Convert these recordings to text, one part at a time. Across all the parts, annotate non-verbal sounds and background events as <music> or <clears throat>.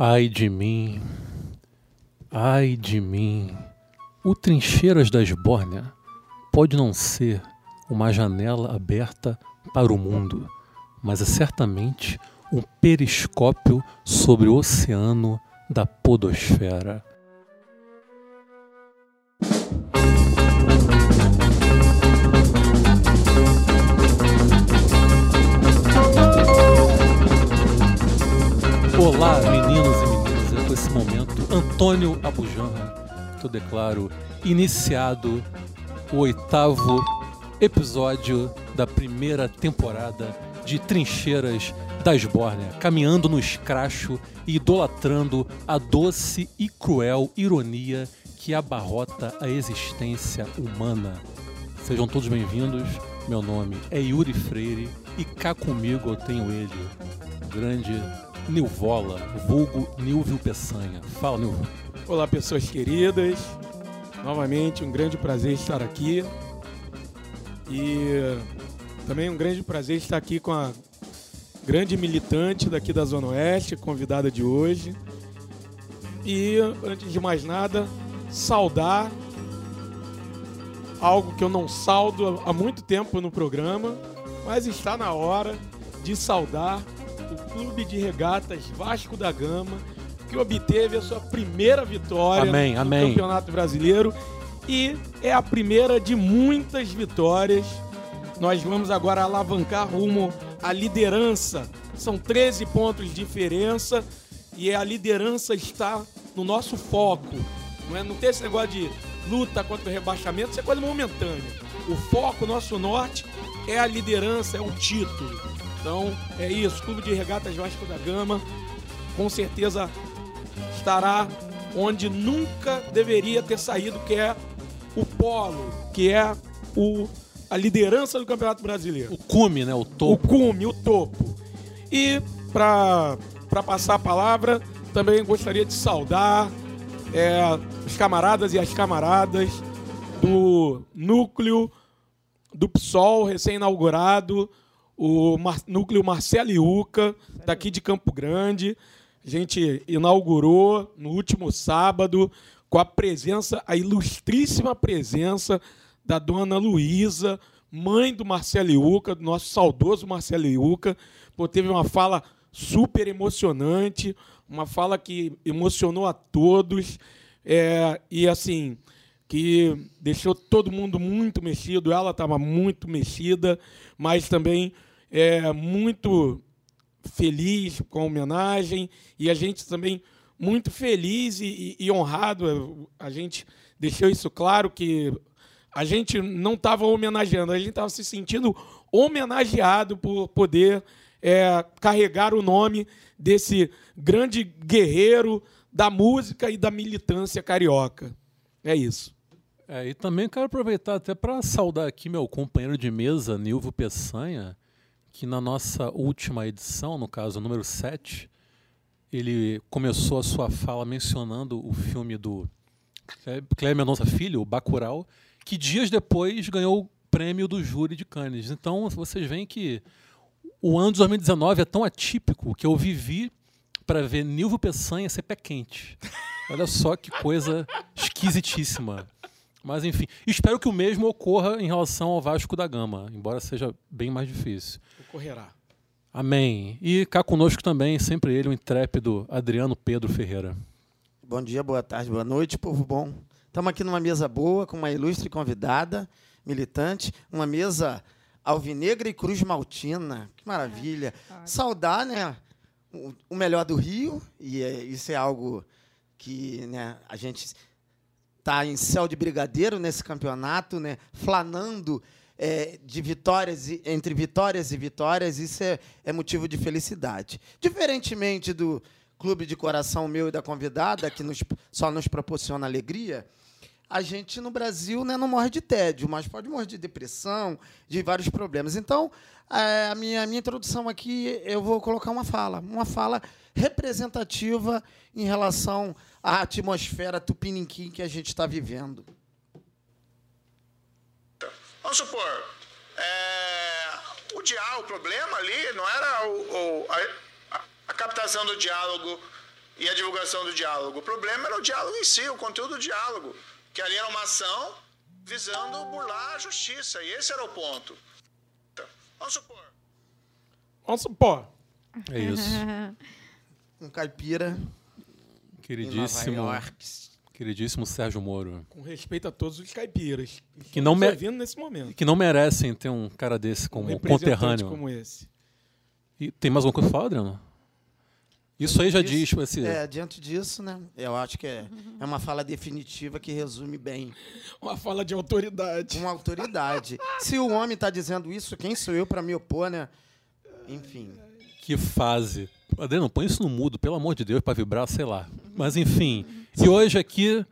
Ai de mim, ai de mim. O Trincheiras da Esbórnia pode não ser uma janela aberta para o mundo, mas é certamente um periscópio sobre o oceano da podosfera. Olá, meninos Antônio Abujanra, que eu declaro iniciado o oitavo episódio da primeira temporada de Trincheiras da Esbórnia, caminhando no escracho e idolatrando a doce e cruel ironia que abarrota a existência humana. Sejam todos bem-vindos. Meu nome é Yuri Freire e cá comigo eu tenho ele, o grande Nilvola, vulgo Nilvio Peçanha. Fala, Nilvio. Olá, pessoas queridas. Novamente, um grande prazer estar aqui. E também um grande prazer estar aqui com a grande militante daqui da Zona Oeste, convidada de hoje. E, antes de mais nada, saudar algo que eu não saldo há muito tempo no programa, mas está na hora de saudar o Clube de Regatas Vasco da Gama, que obteve a sua primeira vitória Amém, no amém. Campeonato Brasileiro e é a primeira de muitas vitórias. Nós vamos agora alavancar rumo à liderança. São 13 pontos de diferença e a liderança está no nosso foco. Não, é, não tem esse negócio de luta contra o rebaixamento, isso é coisa momentânea. O foco, nosso norte, é a liderança, é o título. Então, é isso. Clube de Regatas Vasco da Gama, com certeza estará onde nunca deveria ter saído, que é o polo, que é o, a liderança do Campeonato Brasileiro. O cume, né? O O topo. cume, o topo. E para passar a palavra, também gostaria de saudar é, os camaradas e as camaradas do núcleo do PSOL recém-inaugurado, o Mar- núcleo Marcelo Iuca, daqui de Campo Grande. A gente inaugurou no último sábado com a presença, a ilustríssima presença da dona Luísa, mãe do Marcelo Iuca, do nosso saudoso Marcelo Iuca. Pô, teve uma fala super emocionante, uma fala que emocionou a todos. É, e assim, que deixou todo mundo muito mexido. Ela estava muito mexida, mas também é, muito feliz com a homenagem e a gente também muito feliz e, e- e honrado. A gente deixou isso claro que a gente não estava homenageando, a gente estava se sentindo homenageado por poder é, carregar o nome desse grande guerreiro da música e da militância carioca. É isso. É, e também quero aproveitar até para saudar aqui meu companheiro de mesa, Nilvio Peçanha, que na nossa última edição, no caso número 7, ele começou a sua fala mencionando o filme do Cléber Mendonça Filho, o Bacurau, que dias depois ganhou o prêmio do júri de Cannes. Então vocês veem que o ano de 2019 é tão atípico que eu vivi para ver Nilvio Peçanha ser pé quente. Olha só que coisa esquisitíssima. Mas enfim, espero que o mesmo ocorra em relação ao Vasco da Gama, embora seja bem mais difícil. Ocorrerá. Amém. E cá conosco também, sempre ele, o intrépido Adriano Pedro Ferreira. Bom dia, boa tarde, boa noite, povo bom. Estamos aqui numa mesa boa, com uma ilustre convidada, militante, uma mesa alvinegra e cruz maltina. Que maravilha. Saudar, né, o, o melhor do Rio, e é- isso é algo que né, a gente está em céu de brigadeiro nesse campeonato, né, flanando é, de vitórias e- entre vitórias e vitórias, isso é, é motivo de felicidade. Diferentemente do clube de coração meu e da convidada, que nos- só nos proporciona alegria, a gente no Brasil né, não morre de tédio, mas pode morrer de depressão, de vários problemas. Então, é, a minha, a minha introdução aqui, eu vou colocar uma fala, uma fala representativa em relação à atmosfera tupiniquim que a gente está vivendo. Vamos supor, é, o diálogo, o problema ali não era o, o- a, a captação do diálogo e a divulgação do diálogo. O problema era o diálogo em si, o conteúdo do diálogo, que ali era uma ação visando burlar a justiça, e esse era o ponto. Vamos supor. Vamos supor. É isso. <laughs> Um caipira em Queridíssimo, Nova York. queridíssimo Sérgio Moro. Com respeito a todos os caipiras. Que não estamos me- nesse momento. Que não merecem ter um cara desse Um como representante conterrâneo. como esse. E tem mais alguma coisa pra falar, Adriano? Isso aí já Disso- diz, tipo, esse, É, diante disso, né? Eu acho que é, é uma fala definitiva que resume bem Uma fala de autoridade. uma autoridade. Se o homem está dizendo isso, quem sou eu para me opor, né? Enfim. que fase. Adriano, põe isso no mudo, pelo amor de Deus, pra vibrar, sei lá. Mas enfim. E hoje aqui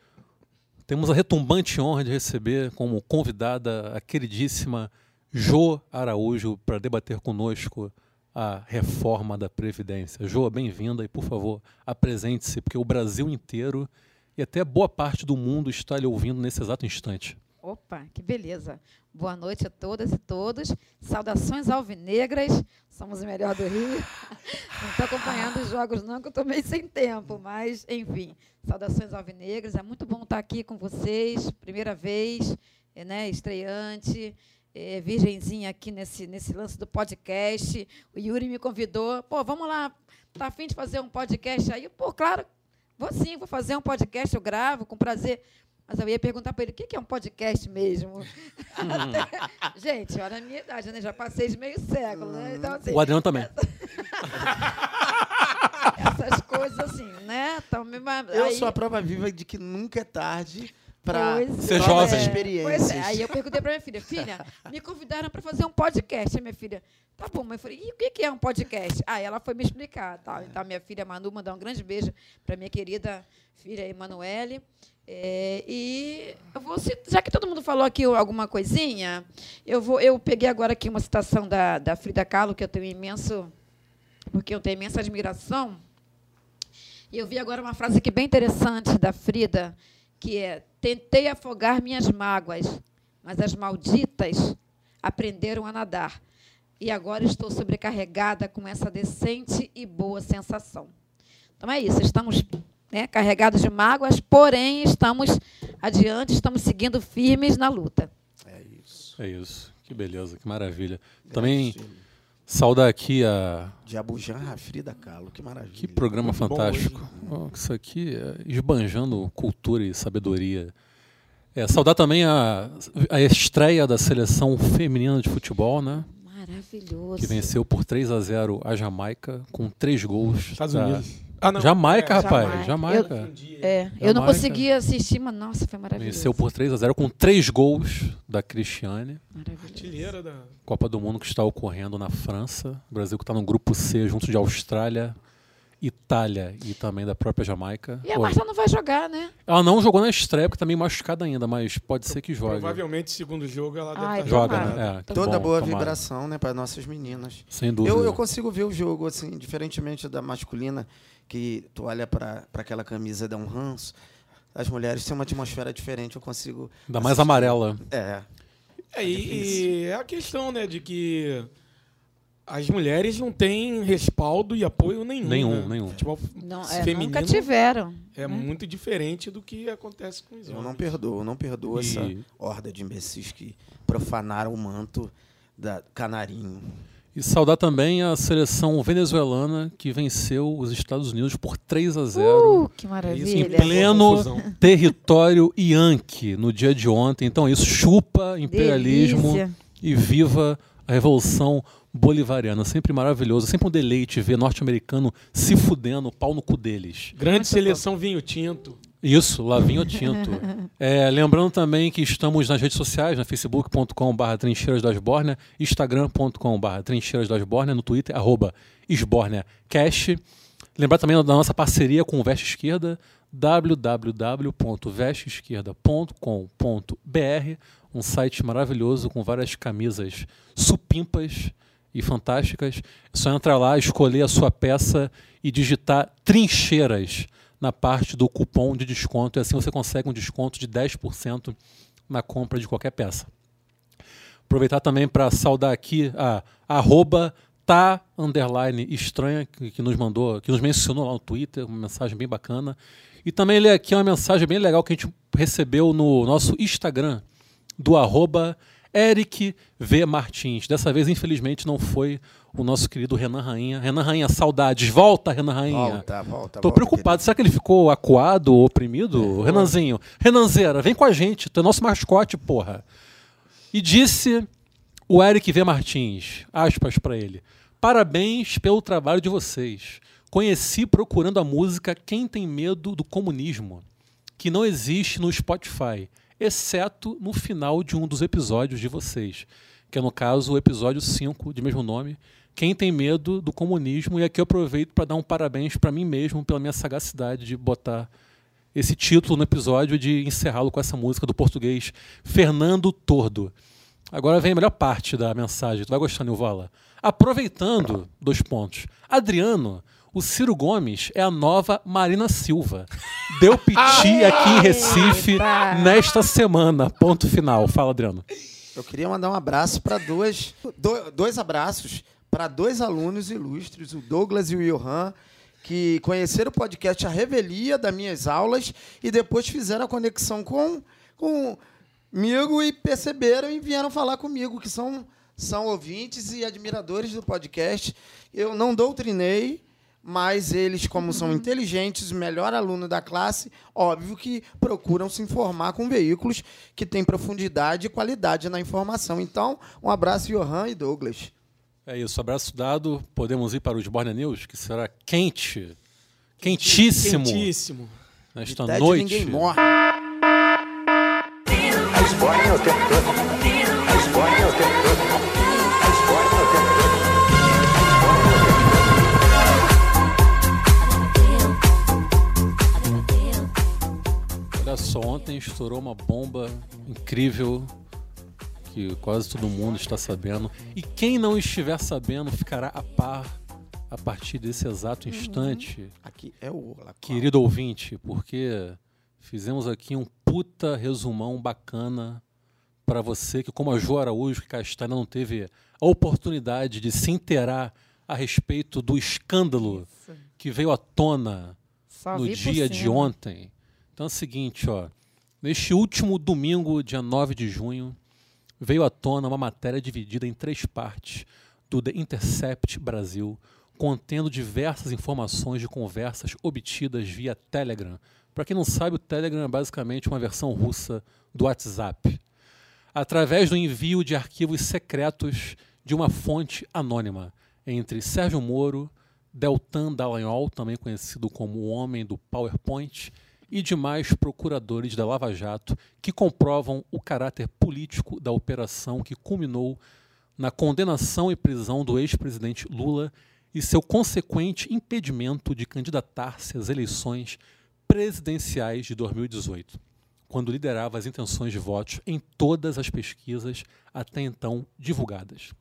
temos a retumbante honra de receber como convidada a queridíssima Jo Araújo para debater conosco a reforma da Previdência. Jo, bem-vinda e, por favor, apresente-se, porque o Brasil inteiro e até boa parte do mundo está lhe ouvindo nesse exato instante. Opa, que beleza. Boa noite a todas e todos. Saudações alvinegras. Somos o melhor do Rio. <laughs> Não estou acompanhando os jogos, não, que eu estou meio sem tempo. Mas, enfim, saudações alvinegras. É muito bom estar aqui com vocês. Primeira vez, né, estreante. Eh, virgenzinha aqui nesse, nesse lance do podcast. O Yuri me convidou. Pô, vamos lá. Tá afim de fazer um podcast aí? Pô, claro. Vou sim, vou fazer um podcast, eu gravo com prazer. Mas eu ia perguntar para ele, o que é um podcast mesmo? <laughs> Gente, olha a minha idade, né? Já passei de meio século, né? Então, assim, O Adriano também. <laughs> essas coisas assim, né? Então, me- Eu aí- sou a prova viva de que nunca é tarde para Ser jovem. Pois experiências. é, aí eu perguntei para minha filha, filha, <laughs> me convidaram para fazer um podcast. Aí minha filha, tá bom, mas eu falei, e o que é um podcast? Aí ela foi me explicar. Tal. Então, minha filha Manu, mandar um grande beijo para minha querida filha Emanuele. É, e eu vou, cit- já que todo mundo falou aqui alguma coisinha, eu vou, eu peguei agora aqui uma citação da, da Frida Kahlo, que eu tenho imenso, porque eu tenho imensa admiração. E eu vi agora uma frase aqui bem interessante da Frida, que é: Tentei afogar minhas mágoas, mas as malditas aprenderam a nadar. E agora estou sobrecarregada com essa decente e boa sensação. Então é isso, estamos né, carregados de mágoas, porém estamos adiante, estamos seguindo firmes na luta. É isso. É isso. Que beleza, que maravilha. Também saudar aqui a. De Abujan Frida Kahlo, que maravilha. Que programa Muito fantástico. Oh, isso aqui é esbanjando cultura e sabedoria. É, saudar também a, a estreia da seleção feminina de futebol, né? Maravilhoso. Que venceu por 3 a 0 a Jamaica, com três gols. Estados da- Unidos. Ah, não. Jamaica, É, rapaz. Jamaica. Jamaica. É, eu não Jamaica. consegui assistir, mas nossa, foi maravilhoso. Venceu por 3 a 0 com três gols da Cristiane. Artilheira da. Copa do Mundo que está ocorrendo na França. O Brasil que está no grupo C, junto de Austrália, Itália e também da própria Jamaica. E a Oi. Marta não vai jogar, né? Ela não jogou na estreia, porque está meio machucada ainda, mas pode ser que jogue. Provavelmente, segundo jogo, ela deve Ai, estar Joga, tomara. né? É, Toda bom, boa tomara. vibração, né, para nossas meninas. Sem dúvida. Eu, eu consigo ver o jogo, assim, diferentemente da masculina, que tu olha para aquela camisa e dá um ranço. As mulheres têm uma atmosfera diferente, eu consigo. Ainda mais amarela. É. É, e, e é a questão, né, de que as mulheres não têm respaldo e apoio nenhum. Nenhum, né? nenhum. Futebol Não, é, feminino nunca tiveram. é muito diferente do que acontece com os Eu não homens. perdoo, não perdoo E- essa horda de imbecis que profanaram o manto da Canarinho. E saudar também a seleção venezuelana que venceu os Estados Unidos por 3 a 0 Uh, que Isso em maravilha. pleno território Yankee no dia de ontem. Então, isso chupa imperialismo Delícia. e viva a Revolução Bolivariana. Sempre maravilhoso, sempre um deleite ver norte-americano se fudendo, pau no cu deles. Grande Muito seleção vinho tinto. Isso, Lavinho Tinto. <laughs> É, lembrando também que estamos nas redes sociais, na facebook.com.br Trincheiras das Bórnia, instagram.com.br Trincheiras das Bórnia, no Twitter, arroba esbórniacast. Lembrar também da nossa parceria com o Veste Esquerda, www.vesteesquerda.com.br, um site maravilhoso com várias camisas supimpas e fantásticas. É só entrar lá, escolher a sua peça e digitar trincheiras na parte do cupom de desconto e assim você consegue um desconto de 10% na compra de qualquer peça. Aproveitar também para saudar aqui a arroba tá underline estranha que, nos mandou, que nos mencionou lá no Twitter, uma mensagem bem bacana. E também ler aqui uma mensagem bem legal que a gente recebeu no nosso Instagram, do arroba Eric V. Martins. Dessa vez, infelizmente, não foi o nosso querido Renan Rainha. Renan Rainha, saudades. Volta, Renan Rainha. Volta, volta. Tô volta, preocupado. Será que ele ficou acuado ou oprimido? É. Renanzinho, Renanzeira, vem com a gente. Tu é nosso mascote, porra. E disse o Eric V. Martins, aspas pra ele. Parabéns pelo trabalho de vocês. Conheci procurando a música Quem Tem Medo do Comunismo, que não existe no Spotify, exceto no final de um dos episódios de vocês, que é no caso o episódio 5, de mesmo nome, Quem Tem Medo do Comunismo. E aqui eu aproveito para dar um parabéns para mim mesmo pela minha sagacidade de botar esse título no episódio de encerrá-lo com essa música do português Fernando Tordo. Agora vem a melhor parte da mensagem. Tu vai gostar, Nilvala? Aproveitando, dois pontos. Adriano, o Ciro Gomes é a nova Marina Silva. Deu piti aqui em Recife Eita. nesta semana. Ponto final. Fala, Adriano. Eu queria mandar um abraço para dois, do- dois abraços para dois alunos ilustres, o Douglas e o Johan, que conheceram o podcast A Revelia das minhas aulas e depois fizeram a conexão com comigo e perceberam e vieram falar comigo, que são, são ouvintes e admiradores do podcast. Eu não doutrinei, mas eles, como são inteligentes, o melhor aluno da classe, óbvio que procuram se informar com veículos que têm profundidade e qualidade na informação. Então, um abraço, Johan e Douglas. É isso. Abraço dado. Podemos ir para os Borne News, que será quente. Quentíssimo. Quentíssimo. Nesta noite. ninguém morre. A Esbórnia o tempo todo. Só, ontem estourou uma bomba incrível que quase todo mundo está sabendo. E quem não estiver sabendo ficará a par a partir desse exato instante, Aqui é o querido ouvinte, porque fizemos aqui um puta resumão bacana para você que, como a Jo Araújo, que cá está, não teve a oportunidade de se inteirar a respeito do escândalo que veio à tona Só no dia de ontem. Então é o seguinte, ó. Neste último domingo, dia 9 de junho, veio à tona uma matéria dividida em três partes do The Intercept Brasil, contendo diversas informações de conversas obtidas via Telegram. Para quem não sabe, o Telegram é basicamente uma versão russa do WhatsApp. Através do envio de arquivos secretos de uma fonte anônima entre Sérgio Moro, Deltan Dallagnol, também conhecido como o homem do PowerPoint, e demais procuradores da Lava Jato que comprovam o caráter político da operação que culminou na condenação e prisão do ex-presidente Lula e seu consequente impedimento de candidatar-se às eleições presidenciais de 2018, quando liderava as intenções de votos em todas as pesquisas até então divulgadas.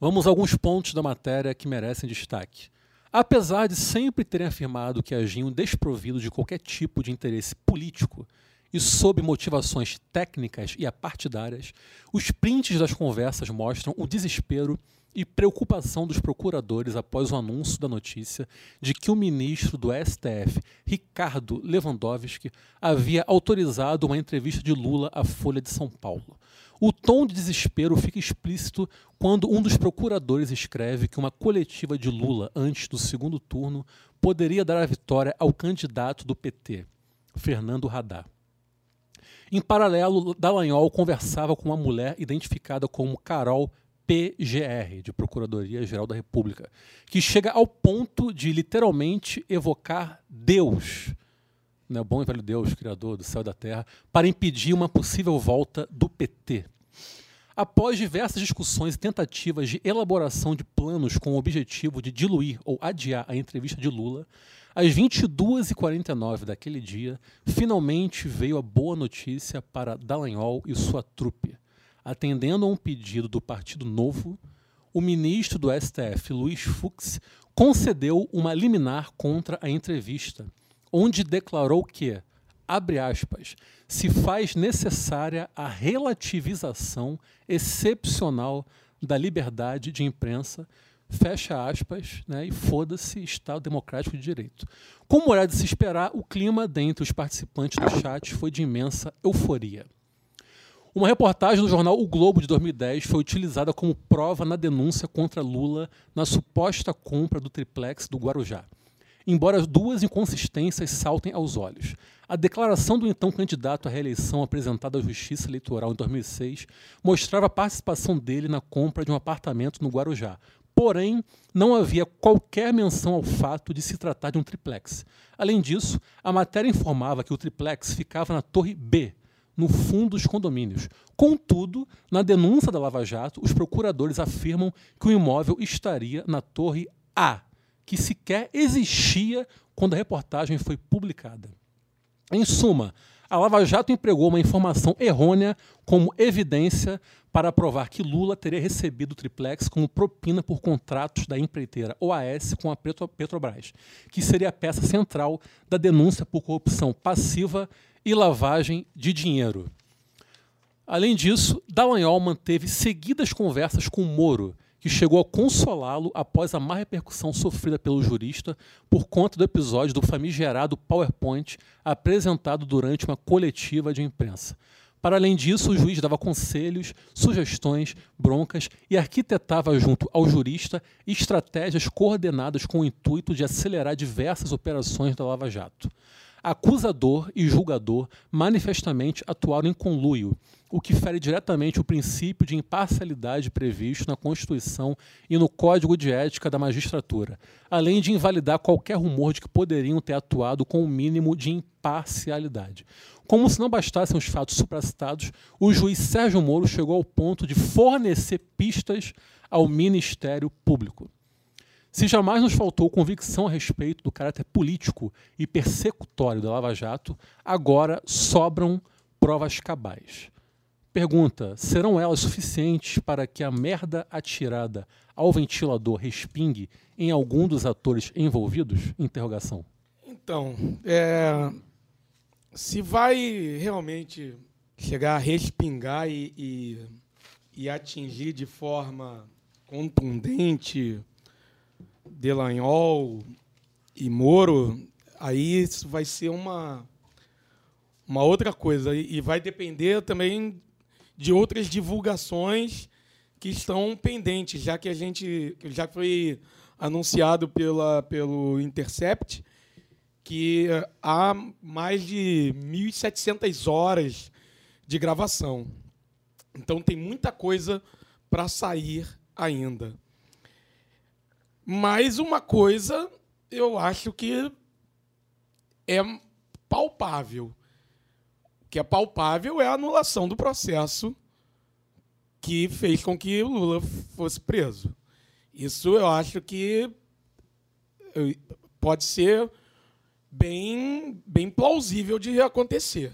Vamos a alguns pontos da matéria que merecem destaque. Apesar de sempre terem afirmado que agiam desprovido de qualquer tipo de interesse político e sob motivações técnicas e apartidárias, os prints das conversas mostram o desespero e preocupação dos procuradores após o anúncio da notícia de que o ministro do STF, Ricardo Lewandowski, havia autorizado uma entrevista de Lula à Folha de São Paulo. O tom de desespero fica explícito quando um dos procuradores escreve que uma coletiva de Lula antes do segundo turno poderia dar a vitória ao candidato do PT, Fernando Haddad. Em paralelo, Dallagnol conversava com uma mulher identificada como Carol PGR, de Procuradoria-Geral da República, que chega ao ponto de literalmente evocar Deus, né, o bom e velho Deus, Criador do céu e da terra, para impedir uma possível volta do PT. Após diversas discussões e tentativas de elaboração de planos com o objetivo de diluir ou adiar a entrevista de Lula, às 22h49 daquele dia, finalmente veio a boa notícia para Dallagnol e sua trupe. Atendendo a um pedido do Partido Novo, o ministro do STF, Luiz Fux, concedeu uma liminar contra a entrevista, onde declarou que, abre aspas, se faz necessária a relativização excepcional da liberdade de imprensa, fecha aspas, né, e foda-se Estado Democrático de Direito. Como era de se esperar, o clima dentre os participantes do chat foi de imensa euforia. Uma reportagem do jornal O Globo de 2010 foi utilizada como prova na denúncia contra Lula na suposta compra do triplex do Guarujá. Embora as duas inconsistências saltem aos olhos. A declaração do então candidato à reeleição apresentada à Justiça Eleitoral em 2006 mostrava a participação dele na compra de um apartamento no Guarujá. Porém, não havia qualquer menção ao fato de se tratar de um triplex. Além disso, a matéria informava que o triplex ficava na Torre B, no fundo dos condomínios. Contudo, na denúncia da Lava Jato, os procuradores afirmam que o imóvel estaria na Torre A, que sequer existia quando a reportagem foi publicada. Em suma, a Lava Jato empregou uma informação errônea como evidência para provar que Lula teria recebido o triplex como propina por contratos da empreiteira OAS com a Petro- Petrobras, que seria a peça central da denúncia por corrupção passiva e lavagem de dinheiro. Além disso, Dallagnol manteve seguidas conversas com Moro, que chegou a consolá-lo após a má repercussão sofrida pelo jurista por conta do episódio do famigerado PowerPoint apresentado durante uma coletiva de imprensa. Para além disso, o juiz dava conselhos, sugestões, broncas e arquitetava junto ao jurista estratégias coordenadas com o intuito de acelerar diversas operações da Lava Jato. Acusador e julgador manifestamente atuaram em conluio, o que fere diretamente o princípio de imparcialidade previsto na Constituição e no Código de Ética da Magistratura, além de invalidar qualquer rumor de que poderiam ter atuado com o mínimo de imparcialidade. Como se não bastassem os fatos supracitados, o juiz Sérgio Moro chegou ao ponto de fornecer pistas ao Ministério Público. Se jamais nos faltou convicção a respeito do caráter político e persecutório da Lava Jato, agora sobram provas cabais. Pergunta: serão elas suficientes para que a merda atirada ao ventilador respingue em algum dos atores envolvidos? Interrogação. Então, é, se vai realmente chegar a respingar e, e, e atingir de forma contundente Delanhol e Moro, aí isso vai ser uma, uma outra coisa. E vai depender também de outras divulgações que estão pendentes, já que a gente já foi anunciado pela, pelo Intercept que há mais de 1.700 horas de gravação. Então tem muita coisa para sair ainda. Mas uma coisa eu acho que é palpável. Que é palpável é a anulação do processo que fez com que o Lula fosse preso. Isso eu acho que eh, pode ser bem, bem plausível de acontecer.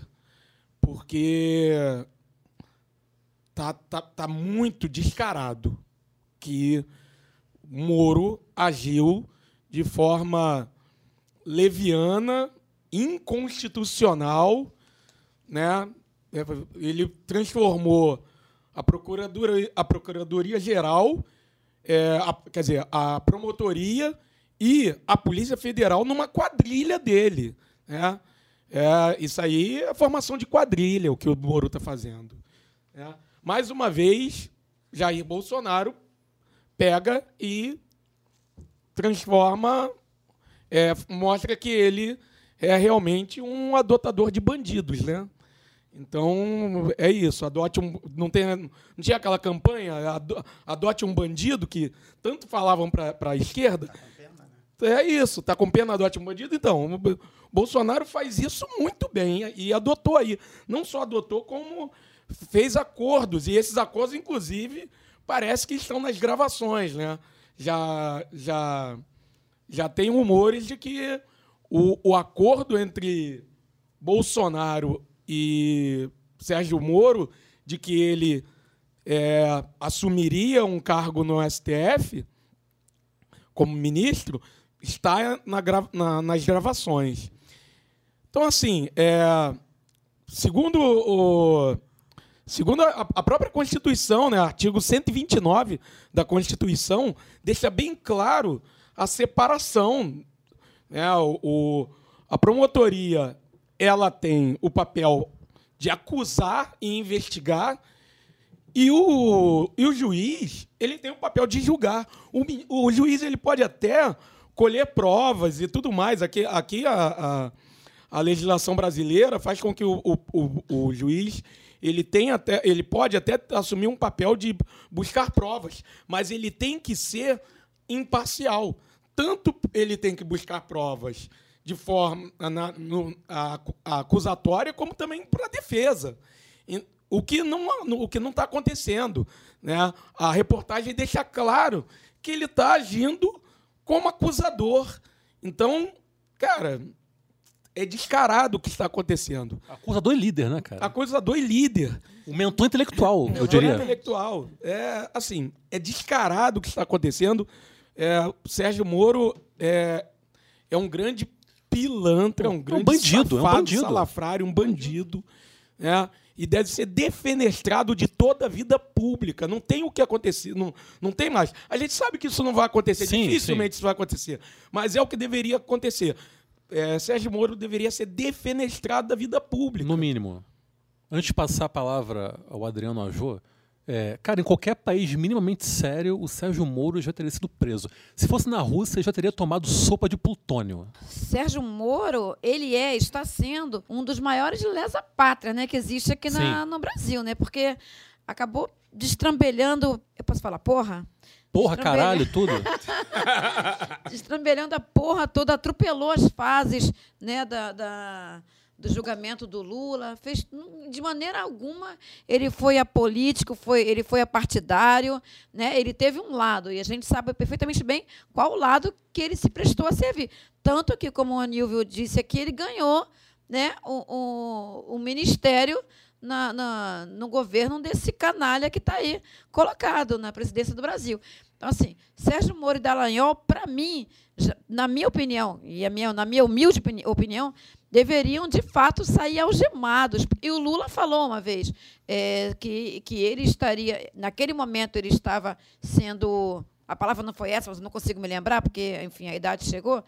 Porque tá, tá, tá muito descarado que Moro agiu de forma leviana, inconstitucional, né? É, Ele transformou a procuradoria, a procuradoria geral, é, a- quer dizer, a promotoria e a polícia federal numa quadrilha dele, né? É, isso aí é formação de quadrilha o que o Moro está fazendo. né? Mais uma vez, Jair Bolsonaro pega e transforma, é, mostra que ele é realmente um adotador de bandidos, né? Então é isso. Adote um, não tem, não tinha aquela campanha ado- adote um bandido que tanto falavam para a esquerda. É isso. Tá com pena adote um bandido. Então Bolsonaro faz isso muito bem e adotou aí. Não só adotou como fez acordos e esses acordos, inclusive, parece que estão nas gravações, né? Já já já tem rumores de que o, o acordo entre Bolsonaro e Sérgio Moro de que ele é, assumiria um cargo no STF como ministro está na gra- na- nas gravações. Então, assim, é, segundo o, Segundo a, a própria Constituição, né, artigo 129 da Constituição, deixa bem claro a separação. Né, o, o- a promotoria ela tem o papel de acusar e investigar, e o, e o juiz ele tem o papel de julgar. O, o juiz ele pode até colher provas e tudo mais. Aqui, aqui a, a, a legislação brasileira faz com que o, o, o, o juiz ele tem até ele pode até assumir um papel de buscar provas, mas ele tem que ser imparcial. Tanto ele tem que buscar provas de forma na, no- a- a acusatória como também para a defesa. O que não o que não está acontecendo, né? A reportagem deixa claro que ele está agindo como acusador. Então, cara, é descarado o que está acontecendo. Acusador e líder, né, cara? Acusador e líder. O mentor intelectual, eu Mentor diria. intelectual. É, assim, é descarado o que está acontecendo. É, Sérgio Moro é, é um grande pilantra, um grande bandido, é um safado, bandido. salafrário, um bandido. né? E deve ser defenestrado de toda a vida pública. Não tem o que acontecer, não, não tem mais. A gente sabe que isso não vai acontecer, Sim, dificilmente isso vai acontecer. Mas é o que deveria acontecer. É, Sérgio Moro deveria ser defenestrado da vida pública. No mínimo. Antes de passar a palavra ao Adriano Ajô, é, cara, em qualquer país minimamente sério, o Sérgio Moro já teria sido preso. Se fosse na Rússia, ele já teria tomado sopa de plutônio. Sérgio Moro, ele é, está sendo um dos maiores lesa-pátria né, que existe aqui na- no Brasil, né? Porque acabou destrambelhando. Eu posso falar, porra? Porra, caralho, tudo. <laughs> destrambelhando a porra toda, atropelou as fases né, da, da- do julgamento do Lula. Fez, de maneira alguma ele foi apolítico, foi, ele foi apartidário, né? ele teve um lado, e a gente sabe perfeitamente bem qual lado que ele se prestou a servir. Tanto que, como o Anílvio disse aqui, ele ganhou né, o, o, o ministério na, na- no governo desse canalha que está aí colocado na presidência do Brasil. Então, assim, Sérgio Moro e Dallagnol, para mim, na minha opinião, e minha, na minha humilde opini- opinião, deveriam, de fato, sair algemados. E o Lula falou uma vez é, que, que ele estaria, naquele momento, ele estava sendo. A palavra não foi essa, mas não consigo me lembrar, porque, enfim, a idade chegou.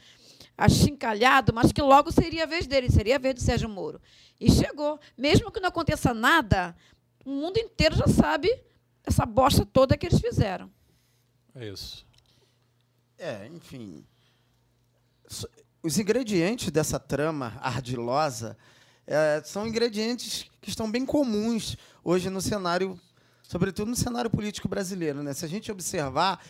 Achincalhado, mas que logo seria a vez dele, seria a vez do Sérgio Moro. E chegou. Mesmo que não aconteça nada, o mundo inteiro já sabe essa bosta toda que eles fizeram. É isso. É, enfim. Os ingredientes dessa trama ardilosa é, são ingredientes que estão bem comuns hoje no cenário, sobretudo no cenário político brasileiro. Né? Se a gente observar,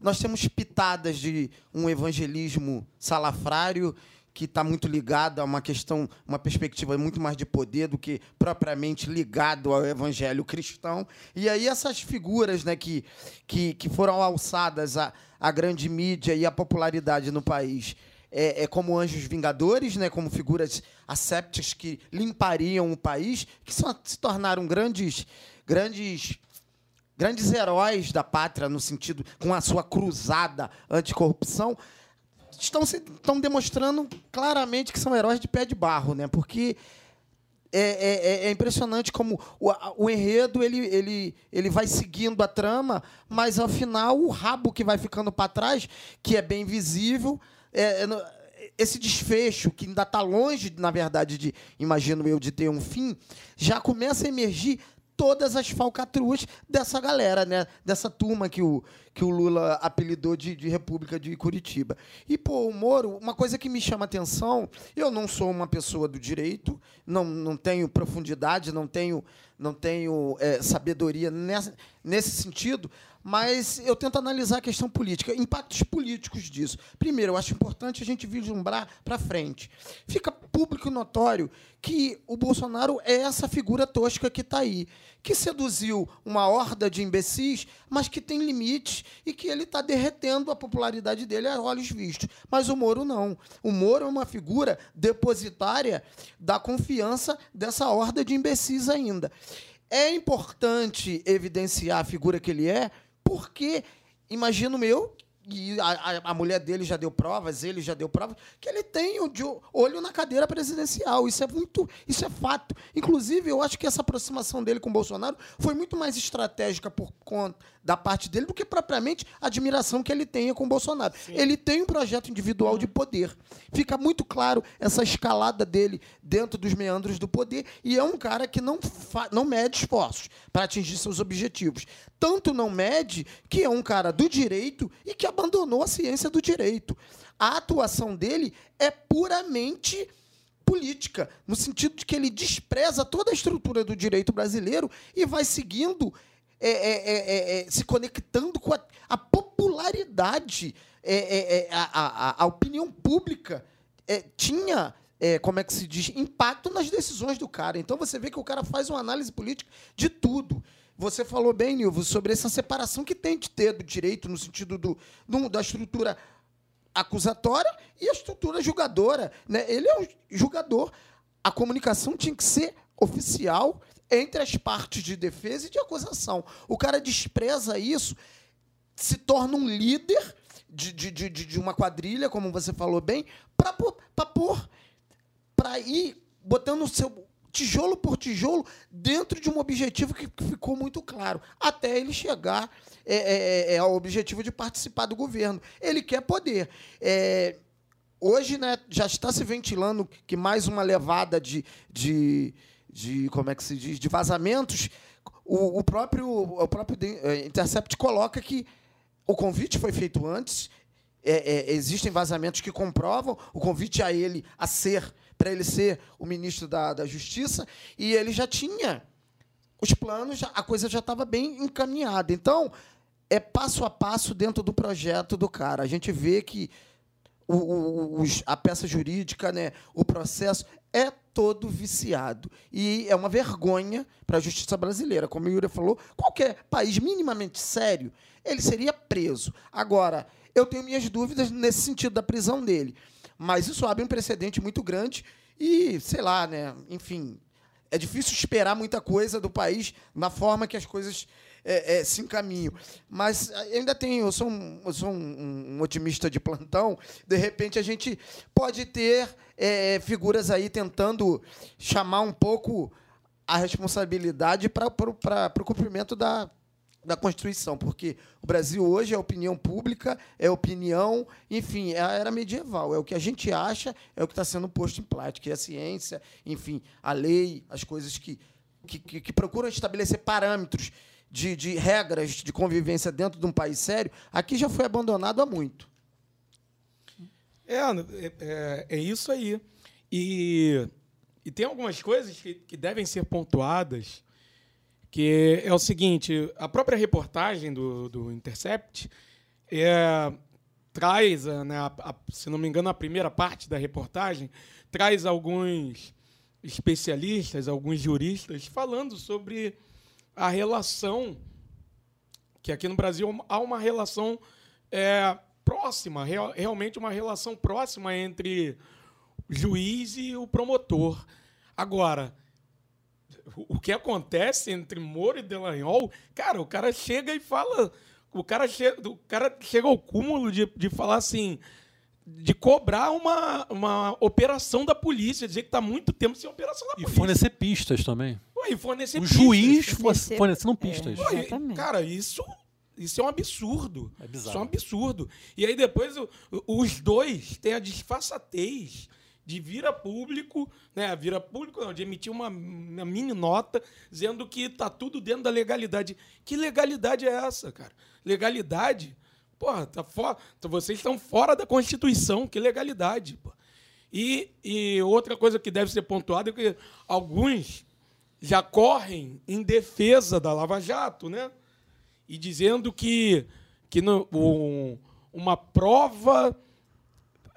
nós temos pitadas de um evangelismo salafrário que está muito ligado a uma questão, uma perspectiva muito mais de poder do que propriamente ligado ao evangelho cristão. E aí essas figuras né, que, que, que foram alçadas à, à grande mídia e à popularidade no país é, é como anjos vingadores, né, como figuras assépticas que limpariam o país, que só se tornaram grandes, grandes grandes heróis da pátria no sentido com a sua cruzada anticorrupção estão se, estão demonstrando claramente que são heróis de pé de barro, né? Porque é, é- é impressionante como o, o enredo ele, ele, ele vai seguindo a trama, mas ao final o rabo que vai ficando para trás, que é bem visível, é- é esse desfecho que ainda está longe, na verdade, de imagino eu de ter um fim, já começa a emergir todas as falcatruas dessa galera, né? Dessa turma que o, que o Lula apelidou de, de República de Curitiba. E, pô, o Moro, uma coisa que me chama atenção, eu não sou uma pessoa do direito, não, não tenho profundidade, não tenho, não tenho é, sabedoria nessa, nesse sentido, mas eu tento analisar a questão política, impactos políticos disso. Primeiro, eu acho importante a gente vislumbrar para frente. Fica público e notório que o Bolsonaro é essa figura tosca que está aí, que seduziu uma horda de imbecis, mas que tem limites e que ele está derretendo a popularidade dele a olhos vistos. Mas o Moro não. O Moro é uma figura depositária da confiança dessa horda de imbecis ainda. É importante evidenciar a figura que ele é, porque imagino eu e a, a- mulher dele já deu provas, ele já deu provas, que ele tem o olho na cadeira presidencial. Isso é muito, isso é fato. Inclusive, eu acho que essa aproximação dele com o Bolsonaro foi muito mais estratégica por conta da parte dele do que propriamente a admiração que ele tenha com o Bolsonaro. Ele tem um projeto individual de poder. Fica muito claro essa escalada dele dentro dos meandros do poder e é um cara que não, não mede esforços para atingir seus objetivos. Tanto não mede que é um cara do direito e que abandonou a ciência do direito. A atuação dele é puramente política, no sentido de que ele despreza toda a estrutura do direito brasileiro e vai seguindo, é, é, é, é, é, se conectando com a, a popularidade, a, a- a opinião pública tinha, é, como é que se diz, impacto nas decisões do cara. Então você vê que o cara faz uma análise política de tudo. Você falou bem, Nilvo, sobre essa separação que tem de ter do direito no sentido do, do- da estrutura acusatória e a estrutura julgadora. Né? Ele é um julgador. A comunicação tinha que ser oficial entre as partes de defesa e de acusação. O cara despreza isso, se torna um líder de, de, de, de uma quadrilha, como você falou bem, para pôr, para ir botando o seu tijolo por tijolo dentro de um objetivo que ficou muito claro, até ele chegar é, é, é, ao objetivo de participar do governo. Ele quer poder. É, hoje né, já está se ventilando que mais uma levada de, de, de como é que se diz de vazamentos o, o próprio o próprio eh, Intercept coloca que o convite foi feito antes é, é, existem vazamentos que comprovam o convite a ele a ser para ele ser o ministro da, da Justiça e ele já tinha os planos, a coisa já estava bem encaminhada. Então, é passo a passo dentro do projeto do cara. A gente vê que o, o- os- a peça jurídica, né, o processo é todo viciado. E é uma vergonha para a justiça brasileira. Como o Yuri falou, qualquer país minimamente sério, ele seria preso. Agora, eu tenho minhas dúvidas nesse sentido da prisão dele. Mas isso abre um precedente muito grande e, sei lá, né, enfim, é difícil esperar muita coisa do país na forma que as coisas é, é, se. Mas ah, ainda tenho, eu sou, um, eu sou um, um otimista de plantão. De repente a gente pode ter é, figuras aí tentando chamar um pouco a responsabilidade para o cumprimento da, da Constituição, porque o Brasil hoje é opinião pública, é opinião, enfim, é a era medieval, é o que a gente acha, é o que está sendo posto em prática, é a ciência, enfim, a lei, as coisas que, que- que procuram estabelecer parâmetros de, de regras de convivência dentro de um país sério, aqui já foi abandonado há muito. É, é, é, é isso aí. E, e tem algumas coisas que, que devem ser pontuadas, que é o seguinte, a própria reportagem do, do Intercept é, traz, né, a- a- se não me engano, a primeira parte da reportagem, traz alguns especialistas, alguns juristas, falando sobre a relação que aqui no Brasil há uma relação é, próxima, real- realmente uma relação próxima entre o juiz e o promotor. Agora, o que acontece entre Moro e Delanhol, cara, o cara chega e fala. O cara, che, o cara chega ao cúmulo de, de falar assim. De cobrar uma, uma operação da polícia, dizer que está muito tempo sem operação da E polícia. fornecer pistas também. E fornecer O pistas. juiz Fornecer- for- fornecendo pistas. E, Exatamente. Cara, isso, isso é um absurdo. É bizarro. Isso é um absurdo. E aí depois o- os dois têm a disfarçatez de vir a público, né? Vira público, não, de emitir uma, uma mini nota dizendo que tá tudo dentro da legalidade. Que legalidade é essa, cara? Legalidade? Porra, tá fora. Vocês estão fora da Constituição. Que legalidade, pô. E, e outra coisa que deve ser pontuada é que alguns já correm em defesa da Lava Jato, né? E dizendo que, que no- um- uma prova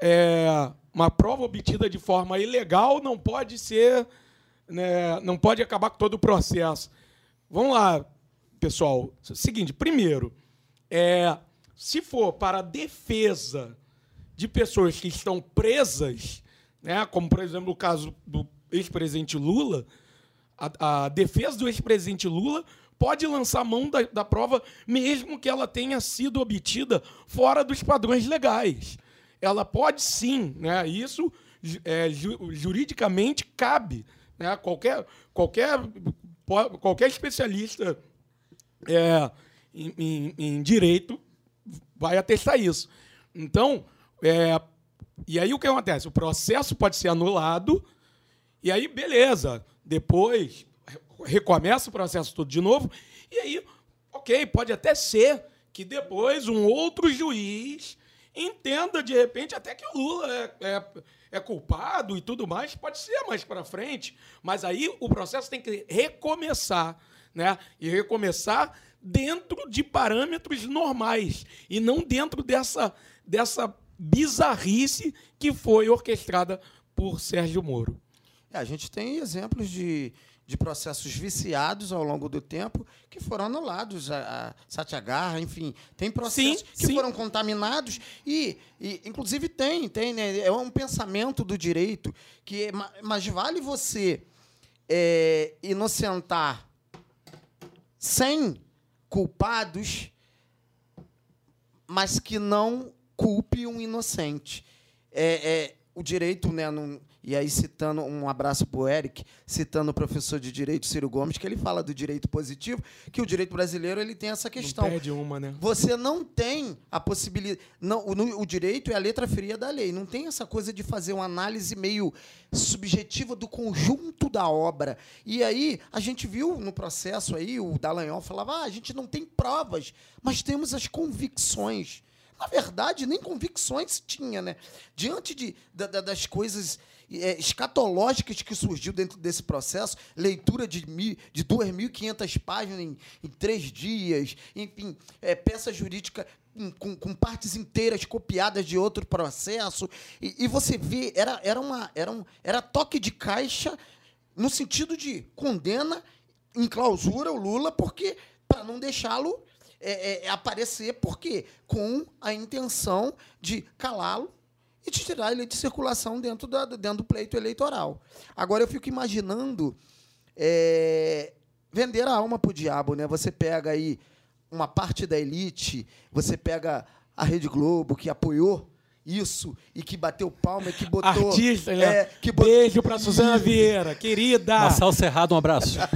é, uma prova obtida de forma ilegal não pode ser né, não pode acabar com todo o processo. Vamos lá, pessoal. Seguinte, primeiro, é, se for para defesa de pessoas que estão presas, né, como por exemplo o caso do ex-presidente Lula, a, a defesa do ex-presidente Lula pode lançar mão da, da prova, mesmo que ela tenha sido obtida fora dos padrões legais. Ela pode sim, né? Isso é, ju- juridicamente cabe. Né? Qualquer, qualquer, qualquer especialista é, em, em- em direito vai atestar isso. Então, é, e aí o que acontece? O processo pode ser anulado, e aí, beleza. Depois re- recomeça o processo todo de novo, e aí, ok, pode até ser que depois um outro juiz entenda, de repente, até que o Lula é, é, é culpado e tudo mais, pode ser mais para frente. Mas aí o processo tem que recomeçar, né? E recomeçar dentro de parâmetros normais e não dentro dessa, dessa bizarrice que foi orquestrada por Sérgio Moro. É, a gente tem exemplos de, de processos viciados ao longo do tempo que foram anulados, a, a Satyagraha, enfim, tem processos Sim, que sim. foram contaminados e, e, inclusive, tem, tem, né? É um pensamento do direito que é ma- mais vale você é, inocentar 100 culpados, mas que não culpe um inocente. É, é, o direito, né, num- e aí citando um abraço para o Eric, citando o professor de direito Ciro Gomes, que ele fala do direito positivo, que o direito brasileiro ele tem essa questão. Não perde uma, né? Você não tem a possibilidade. Não, o, o direito é a letra fria da lei. Não tem essa coisa de fazer uma análise meio subjetiva do conjunto da obra. E aí, a gente viu no processo aí, o Dallagnol falava: ah, a gente não tem provas, mas temos as convicções. Na verdade, nem convicções tinha, né? Diante de, da- da- das coisas é, escatológicas que surgiu dentro desse processo, leitura de, de 2.500 páginas em, em três dias, enfim, é, peça jurídica com, com partes inteiras copiadas de outro processo, e, e você vê, era, era, uma, era, um, era toque de caixa no sentido de condena em clausura o Lula, porque para não deixá-lo é, é, aparecer, porque com a intenção de calá-lo e de tirar ele de circulação dentro, da, dentro do pleito eleitoral. Agora eu fico imaginando é, vender a alma para o diabo, né? Você pega aí uma parte da elite, você pega a Rede Globo que apoiou isso e que bateu palma, e que botou Artista, né? é, que botou, Beijo pra Suzana Vieira, querida. Marcelo Serrado, um abraço. <laughs>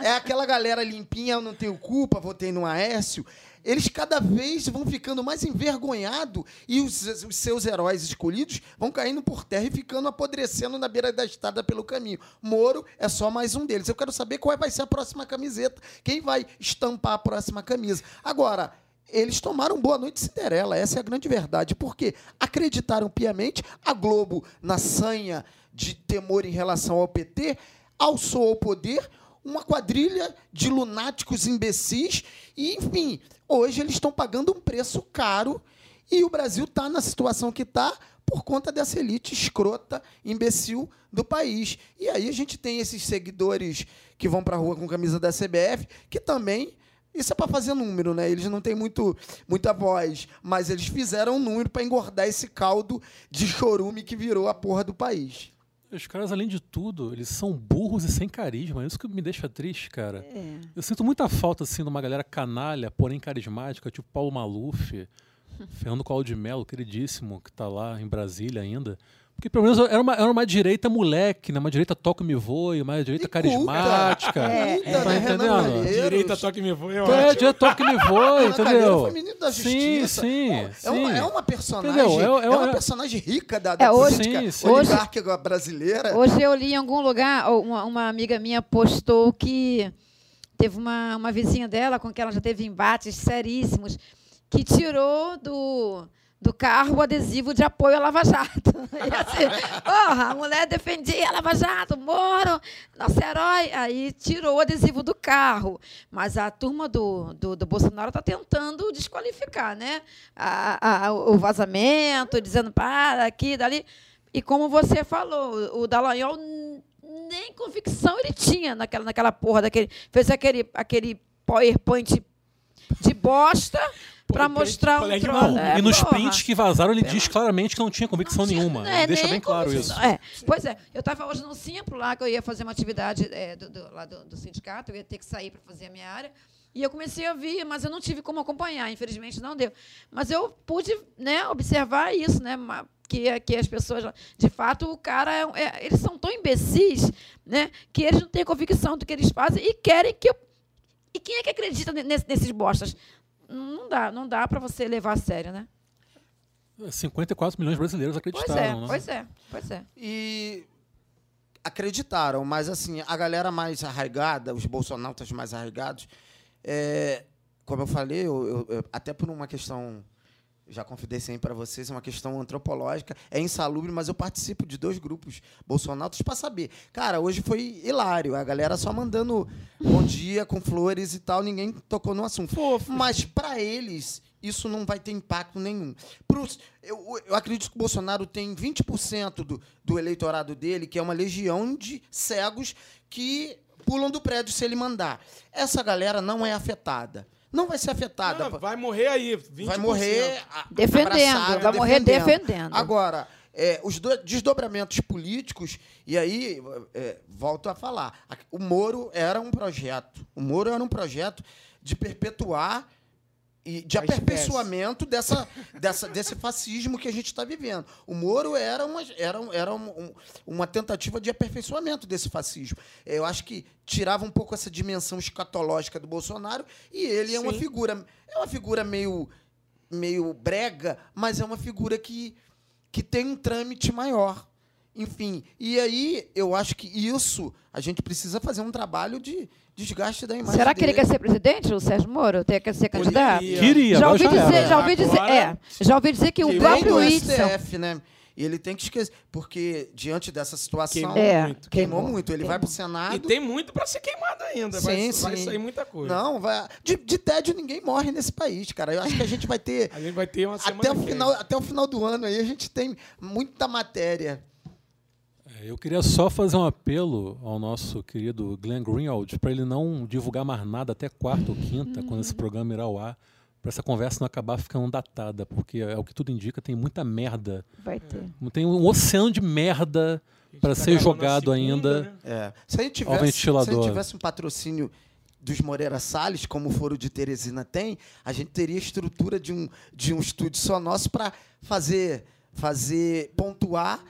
É aquela galera limpinha, eu não tenho culpa, votei no Aécio. Eles cada vez vão ficando mais envergonhados e os, os seus heróis escolhidos vão caindo por terra e ficando apodrecendo na beira da estrada pelo caminho. Moro é só mais um deles. Eu quero saber qual vai ser a próxima camiseta. Quem vai estampar a próxima camisa? Agora, eles tomaram Boa Noite Cinderela, essa é a grande verdade, porque acreditaram piamente, a Globo, na sanha de temor em relação ao PT, alçou ao poder uma quadrilha de lunáticos imbecis e, enfim, hoje eles estão pagando um preço caro e o Brasil está na situação que está por conta dessa elite escrota, imbecil do país. E aí a gente tem esses seguidores que vão para a rua com camisa da CBF, que também isso é para fazer número, né? Eles não têm muito, muita voz, mas eles fizeram um número para engordar esse caldo de chorume que virou a porra do país. Os caras, além de tudo, eles são burros e sem carisma. Isso que me deixa triste, cara. Eu sinto muita falta, assim, de uma galera canalha, porém carismática, tipo Paulo Maluf, Fernando Collor de Mello, queridíssimo, que tá lá em Brasília ainda. Porque pelo menos era uma, era uma direita moleque, né? Uma direita toca-me voe, uma direita E carismática. É, tá é, né? Renan entendendo? Direita toque me voe, eu É, acho. direita toca-me voe, Ana Calheiro entendeu? foi ministro da Sim, Justiça. sim, É, sim. uma, é uma personagem? É- é, é uma personagem rica da, da É, hoje- política Sim, sim. oligárquica brasileira. Hoje eu li em algum lugar, uma, uma amiga minha postou que teve uma, uma vizinha dela com quem ela já teve embates seríssimos, que tirou do, do carro o adesivo de apoio à Lava Jato. <laughs> E assim, porra, a mulher defendia a Lava Jato, Moro, nosso herói. Aí tirou o adesivo do carro. Mas a turma do, do, do Bolsonaro está tentando desqualificar né? A- a- o vazamento, dizendo para aqui, dali. E como você falou, o Dallagnol nem convicção ele tinha naquela, naquela porra daquele. Fez aquele, aquele PowerPoint de bosta para mostrar um troço. não. É, e nos porra. prints que vazaram, ele diz claramente que não tinha convicção nenhuma. É, deixa bem claro isso. É, pois é, eu estava hoje num simplo lá que eu ia fazer uma atividade é, do, do- lá do, do sindicato, eu ia ter que sair para fazer a minha área. E eu comecei a ouvir, mas eu não tive como acompanhar, infelizmente não deu. Mas eu pude né, observar isso, né? Que, que as pessoas, de fato, o cara, é, é- eles são tão imbecis, né? Que eles não têm convicção do que eles fazem e querem que eu. E quem é que acredita ne- nesse- nesses bostas? Não dá, não dá para você levar a sério, né? 54 milhões de brasileiros Pois é, acreditaram, né? pois é, pois é. E acreditaram, mas assim, a galera mais arraigada, os bolsonautas mais arraigados, é, como eu falei, eu- eu- até por uma questão, já confidenciei para vocês, é uma questão antropológica, é insalubre, mas eu participo de dois grupos bolsonautas para saber. Cara, hoje foi hilário, a galera só mandando bom dia com flores e tal, ninguém tocou no assunto. Fofo. Mas para eles, isso não vai ter impacto nenhum. Pros- eu, eu acredito que o Bolsonaro tem 20% do, do eleitorado dele, que é uma legião de cegos que pulam do prédio se ele mandar. Essa galera não é afetada. Não vai ser afetada. Ah, vai morrer aí. 20%. vai morrer a- Defendendo, abraçado, vai morrer defendendo. Agora, é, os do- desdobramentos políticos, e aí, é, volto a falar, o Moro era um projeto. O Moro era um projeto de perpetuar e de aperfeiçoamento dessa, dessa, desse fascismo que a gente está vivendo. O Moro era, uma, era, era um- um- uma tentativa de aperfeiçoamento desse fascismo. Eu acho que tirava um pouco essa dimensão escatológica do Bolsonaro e ele é uma Sim. figura é uma figura meio meio brega, mas é uma figura que, que tem um trâmite maior. Enfim, e aí eu acho que isso a gente precisa fazer um trabalho de desgaste da imagem Será que ele dele. quer ser presidente, o Sérgio Moro? Tem que ser candidato? Poderia. Queria, Já ouvi já dizer, já ouvi dizer, Agora- é, já ouvi dizer que o próprio STF, né? E ele tem que esquecer, porque diante dessa situação Queimou É, muito. queimou queimou, muito. Ele vai queimou. para o Senado. E tem muito para ser queimado ainda. vai, Sim, vai sim. sair muita coisa. Não, vai. De, de tédio ninguém morre nesse país, cara. Eu acho que a gente vai ter <laughs> A gente vai ter uma semana até o final, até o final do ano aí a gente tem muita matéria. É, Eu queria só fazer um apelo ao nosso querido Glenn Greenwald para ele não divulgar mais nada até quarta ou quinta, quando esse programa irá ao ar, para essa conversa não acabar ficando datada, porque é o que tudo indica, tem muita merda. vai ter. Tem um oceano de merda para tá ser jogado segunda, ainda. né? É. Se a gente Ao tivesse, se a gente tivesse um patrocínio dos Moreira Salles, como o Foro de Teresina tem, a gente teria estrutura de um, de um estúdio só nosso para fazer, fazer, pontuar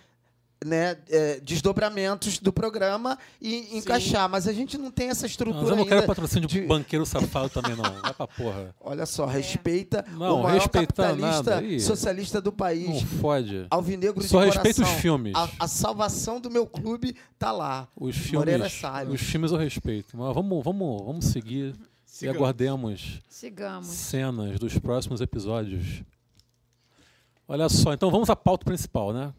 né, é, desdobramentos do programa e encaixar. Mas a gente não tem essa estrutura Mas eu não quero patrocínio de de- banqueiro <laughs> safado também, não. Vai pra porra. Olha só, respeita Não, o maior capitalista nada. Ih. socialista do país. Não fode. Alvinegro Só de respeito coração. os filmes. A, a salvação do meu clube tá lá. Os Moreira filmes, Salles. os filmes eu respeito. Mas vamos, vamos, vamos seguir e Sigamos. aguardemos Sigamos. cenas dos próximos episódios. Olha só, então vamos à pauta principal, né?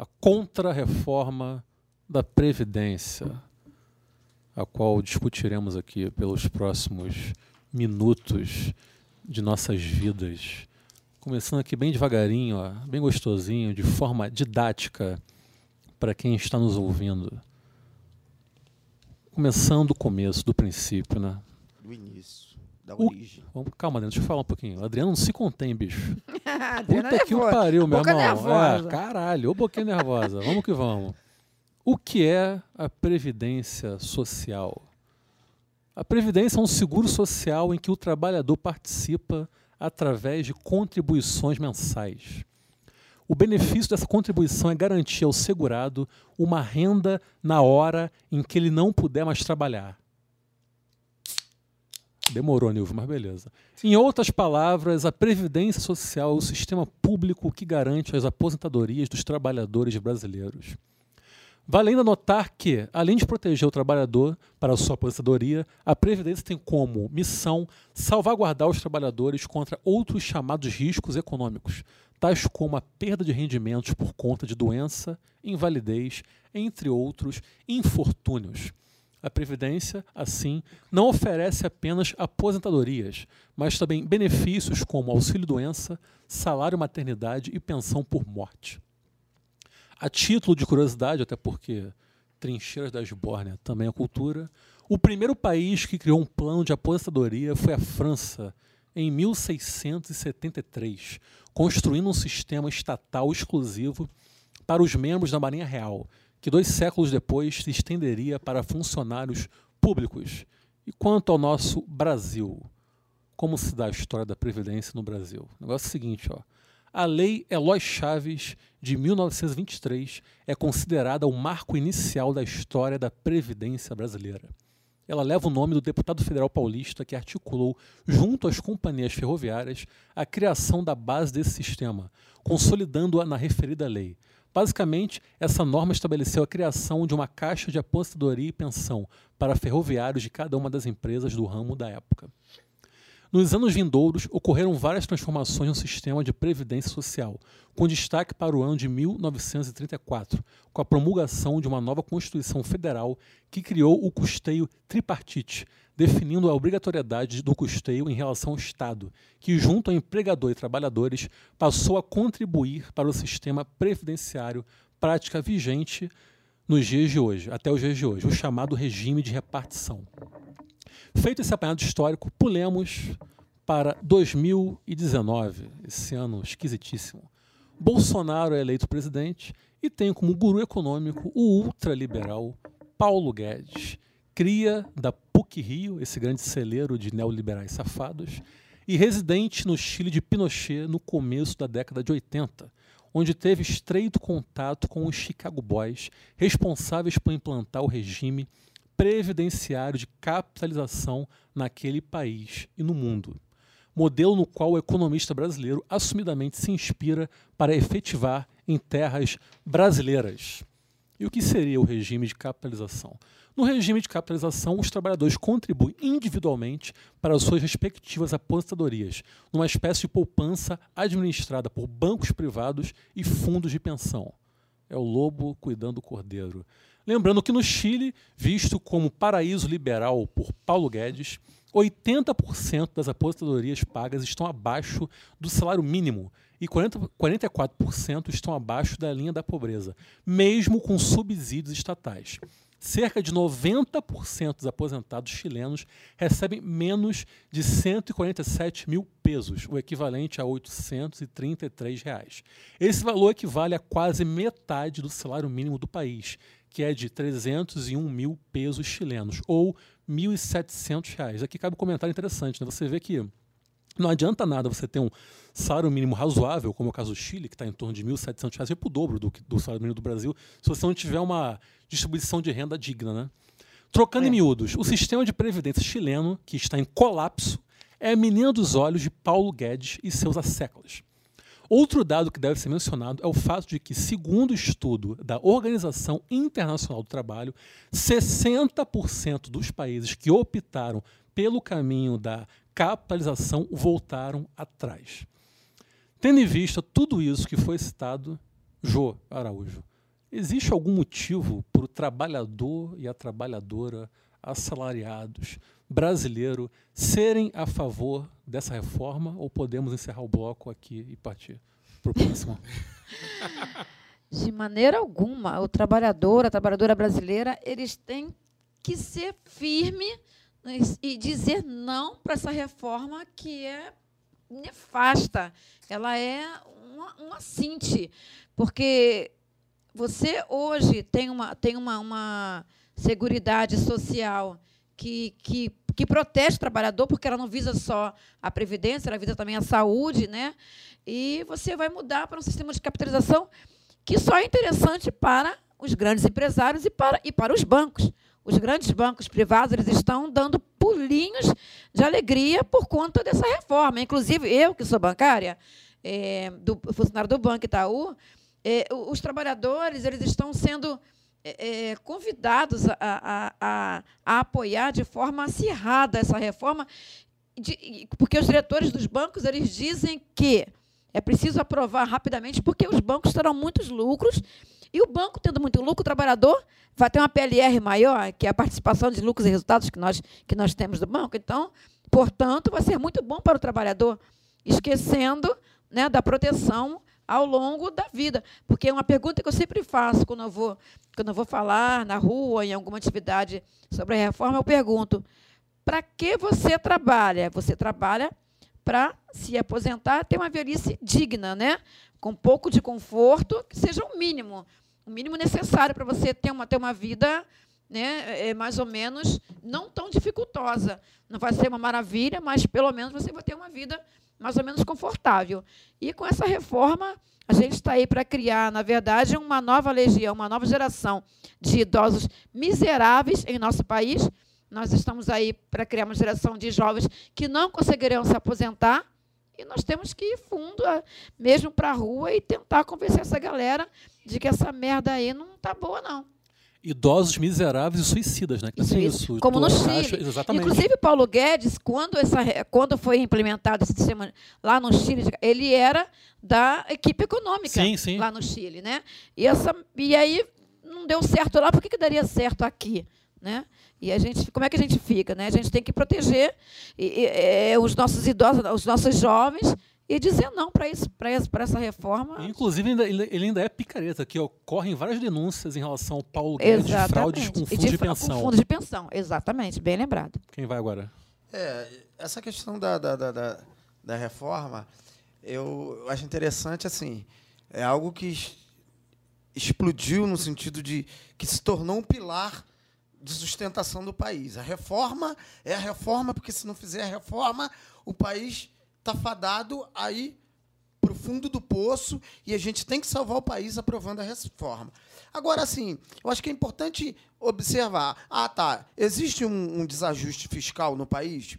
A contra-reforma da Previdência, a qual discutiremos aqui pelos próximos minutos de nossas vidas. Começando aqui bem devagarinho, ó, bem gostosinho, de forma didática para quem está nos ouvindo. Começando do começo, do princípio, né? Do início, da O-. Vamos, calma, Adriano, deixa eu falar um pouquinho. Adriano, não se contém, bicho. <laughs> Adriana Puta que o nervosa. pariu, meu Boca irmão. É, caralho, ô boquinha nervosa. Vamos que vamos. O que é a Previdência Social? A Previdência é um seguro social em que o trabalhador participa através de contribuições mensais. O benefício dessa contribuição é garantir ao segurado uma renda na hora em que ele não puder mais trabalhar. Demorou, Nilvio, mas beleza. Em outras palavras, a Previdência Social é o sistema público que garante as aposentadorias dos trabalhadores brasileiros. Vale ainda notar que, além de proteger o trabalhador para a sua aposentadoria, a Previdência tem como missão salvaguardar os trabalhadores contra outros chamados riscos econômicos, tais como a perda de rendimentos por conta de doença, invalidez, entre outros infortúnios. A Previdência, assim, não oferece apenas aposentadorias, mas também benefícios como auxílio-doença, salário maternidade e pensão por morte. A título de curiosidade, até porque Trincheiras da Esbórnia também é cultura, o primeiro país que criou um plano de aposentadoria foi a França, em 1673, construindo um sistema estatal exclusivo para os membros da Marinha Real, que dois séculos depois se estenderia para funcionários públicos. E quanto ao nosso Brasil, como se dá a história da Previdência no Brasil? O negócio é o seguinte, ó. A Lei Eloy Chaves, de 1923, é considerada o marco inicial da história da Previdência brasileira. Ela leva o nome do deputado federal paulista que articulou, junto às companhias ferroviárias, a criação da base desse sistema, consolidando-a na referida lei. Basicamente, essa norma estabeleceu a criação de uma caixa de aposentadoria e pensão para ferroviários de cada uma das empresas do ramo da época. Nos anos vindouros, ocorreram várias transformações no sistema de previdência social, com destaque para o ano de 1934, com a promulgação de uma nova Constituição Federal que criou o custeio tripartite, definindo a obrigatoriedade do custeio em relação ao Estado, que, junto ao empregador e trabalhadores, passou a contribuir para o sistema previdenciário, prática vigente nos dias de hoje, até os dias de hoje, o chamado regime de repartição. Feito esse apanhado histórico, pulemos para 2019, esse ano esquisitíssimo. Bolsonaro é eleito presidente e tem como guru econômico o ultraliberal Paulo Guedes, cria da PUC Rio, esse grande celeiro de neoliberais safados, e residente no Chile de Pinochet no começo da década de 80, onde teve estreito contato com os Chicago Boys, responsáveis por implantar o regime previdenciário de capitalização naquele país e no mundo. Modelo no qual o economista brasileiro assumidamente se inspira para efetivar em terras brasileiras. E o que seria o regime de capitalização? No regime de capitalização, os trabalhadores contribuem individualmente para as suas respectivas aposentadorias, numa espécie de poupança administrada por bancos privados e fundos de pensão. É o lobo cuidando do cordeiro. Lembrando que no Chile, visto como paraíso liberal por Paulo Guedes, 80% das aposentadorias pagas estão abaixo do salário mínimo e 40, 44% estão abaixo da linha da pobreza, mesmo com subsídios estatais. Cerca de 90% dos aposentados chilenos recebem menos de 147 mil pesos, o equivalente a 833 reais. Esse valor equivale a quase metade do salário mínimo do país, que é de 301 mil pesos chilenos, ou R$ 1.700. Aqui cabe um comentário interessante. Né? Você vê que não adianta nada você ter um salário mínimo razoável, como é o caso do Chile, que está em torno de R$ 1.700, é para o dobro do, do salário mínimo do Brasil, se você não tiver uma distribuição de renda digna. Né? Trocando É. em miúdos, o sistema de previdência chileno, que está em colapso, é a menina dos olhos de Paulo Guedes e seus asséculos. Outro dado que deve ser mencionado é o fato de que, segundo o estudo da Organização Internacional do Trabalho, 60% dos países que optaram pelo caminho da capitalização voltaram atrás. Tendo em vista tudo isso que foi citado, Jô Araújo, existe algum motivo para o trabalhador e a trabalhadora assalariados brasileiro serem a favor dessa reforma ou podemos encerrar o bloco aqui e partir para o próximo? <laughs> De maneira alguma, o trabalhador, a trabalhadora brasileira, eles têm que ser firme e dizer não para essa reforma que é nefasta. Ela é uma cinte, porque você hoje tem uma, tem uma, uma seguridade social que, que, que protege o trabalhador, porque ela não visa só a previdência, ela visa também a saúde, né? E você vai mudar para um sistema de capitalização que só é interessante para os grandes empresários e para, e para os bancos. Os grandes bancos privados eles estão dando pulinhos de alegria por conta dessa reforma. Inclusive, eu, que sou bancária, é, do funcionário do Banco Itaú, é, os trabalhadores eles estão sendo é, é, convidados a, a- a- a apoiar de forma acirrada essa reforma, de- porque os diretores dos bancos eles dizem que é preciso aprovar rapidamente, porque os bancos terão muitos lucros, e o banco tendo muito lucro, o trabalhador vai ter uma PLR maior, que é a participação de lucros e resultados que nós, que nós temos do banco. Então, portanto, vai ser muito bom para o trabalhador, esquecendo né, da proteção ao longo da vida. Porque é uma pergunta que eu sempre faço quando eu vou, quando eu vou falar na rua, em alguma atividade sobre a reforma, eu pergunto: para que você trabalha? Você trabalha para se aposentar, ter uma velhice digna, né? Com pouco de conforto, que seja o mínimo, o mínimo necessário para você ter uma, ter uma vida né, é, mais ou menos não tão dificultosa. Não vai ser uma maravilha, mas pelo menos você vai ter uma vida mais ou menos confortável. E com essa reforma, a gente está aí para criar, na verdade, uma nova legião, uma nova geração de idosos miseráveis em nosso país. Nós estamos aí para criar uma geração de jovens que não conseguirão se aposentar. E nós temos que ir fundo, a- mesmo para a rua, e tentar convencer essa galera de que essa merda aí não está boa, não. Idosos miseráveis e suicidas, né? Que Isso, tem isso. isso. Como no Chile. Exatamente. Inclusive, Paulo Guedes, quando, essa, quando foi implementado esse sistema lá no Chile, ele era da equipe econômica Sim, sim. lá no Chile. Né? E, essa, e aí não deu certo lá, por que, que daria certo aqui? Né? E a gente, como é que a gente fica? Né? A gente tem que proteger e- e, é, os nossos idosos, os nossos jovens, e dizer não para isso, para essa reforma. Inclusive, ainda- ele ele ainda é picareta, que ocorrem várias denúncias em relação ao Paulo Guedes de fraudes com fundo de, fra- pensão. Com fundo de pensão, exatamente, bem lembrado. Quem vai agora? É, essa questão da, da, da, da, da reforma, eu acho interessante, assim, é algo que explodiu no sentido de que se tornou um pilar de sustentação do país. A reforma é a reforma, porque se não fizer a reforma, o país está fadado aí para o fundo do poço e a gente tem que salvar o país aprovando a reforma. Agora, assim, eu acho que é importante observar. Ah, tá, existe um, um desajuste fiscal no país?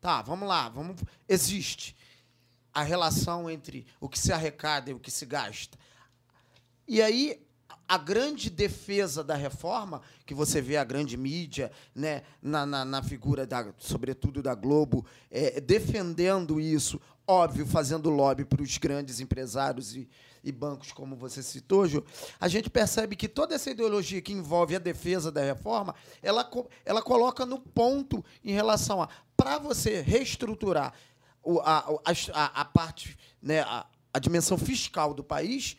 Tá, vamos lá, vamos. Existe a relação entre o que se arrecada e o que se gasta. E aí, a grande defesa da reforma, que você vê a grande mídia, né, na, na, na figura, da, sobretudo da Globo, é, defendendo isso, óbvio, fazendo lobby para os grandes empresários e, e bancos, como você citou, Ju, a gente percebe que toda essa ideologia que envolve a defesa da reforma, ela, ela coloca no ponto em relação a, para você reestruturar o- a, a, a, a parte, né, a, a dimensão fiscal do país,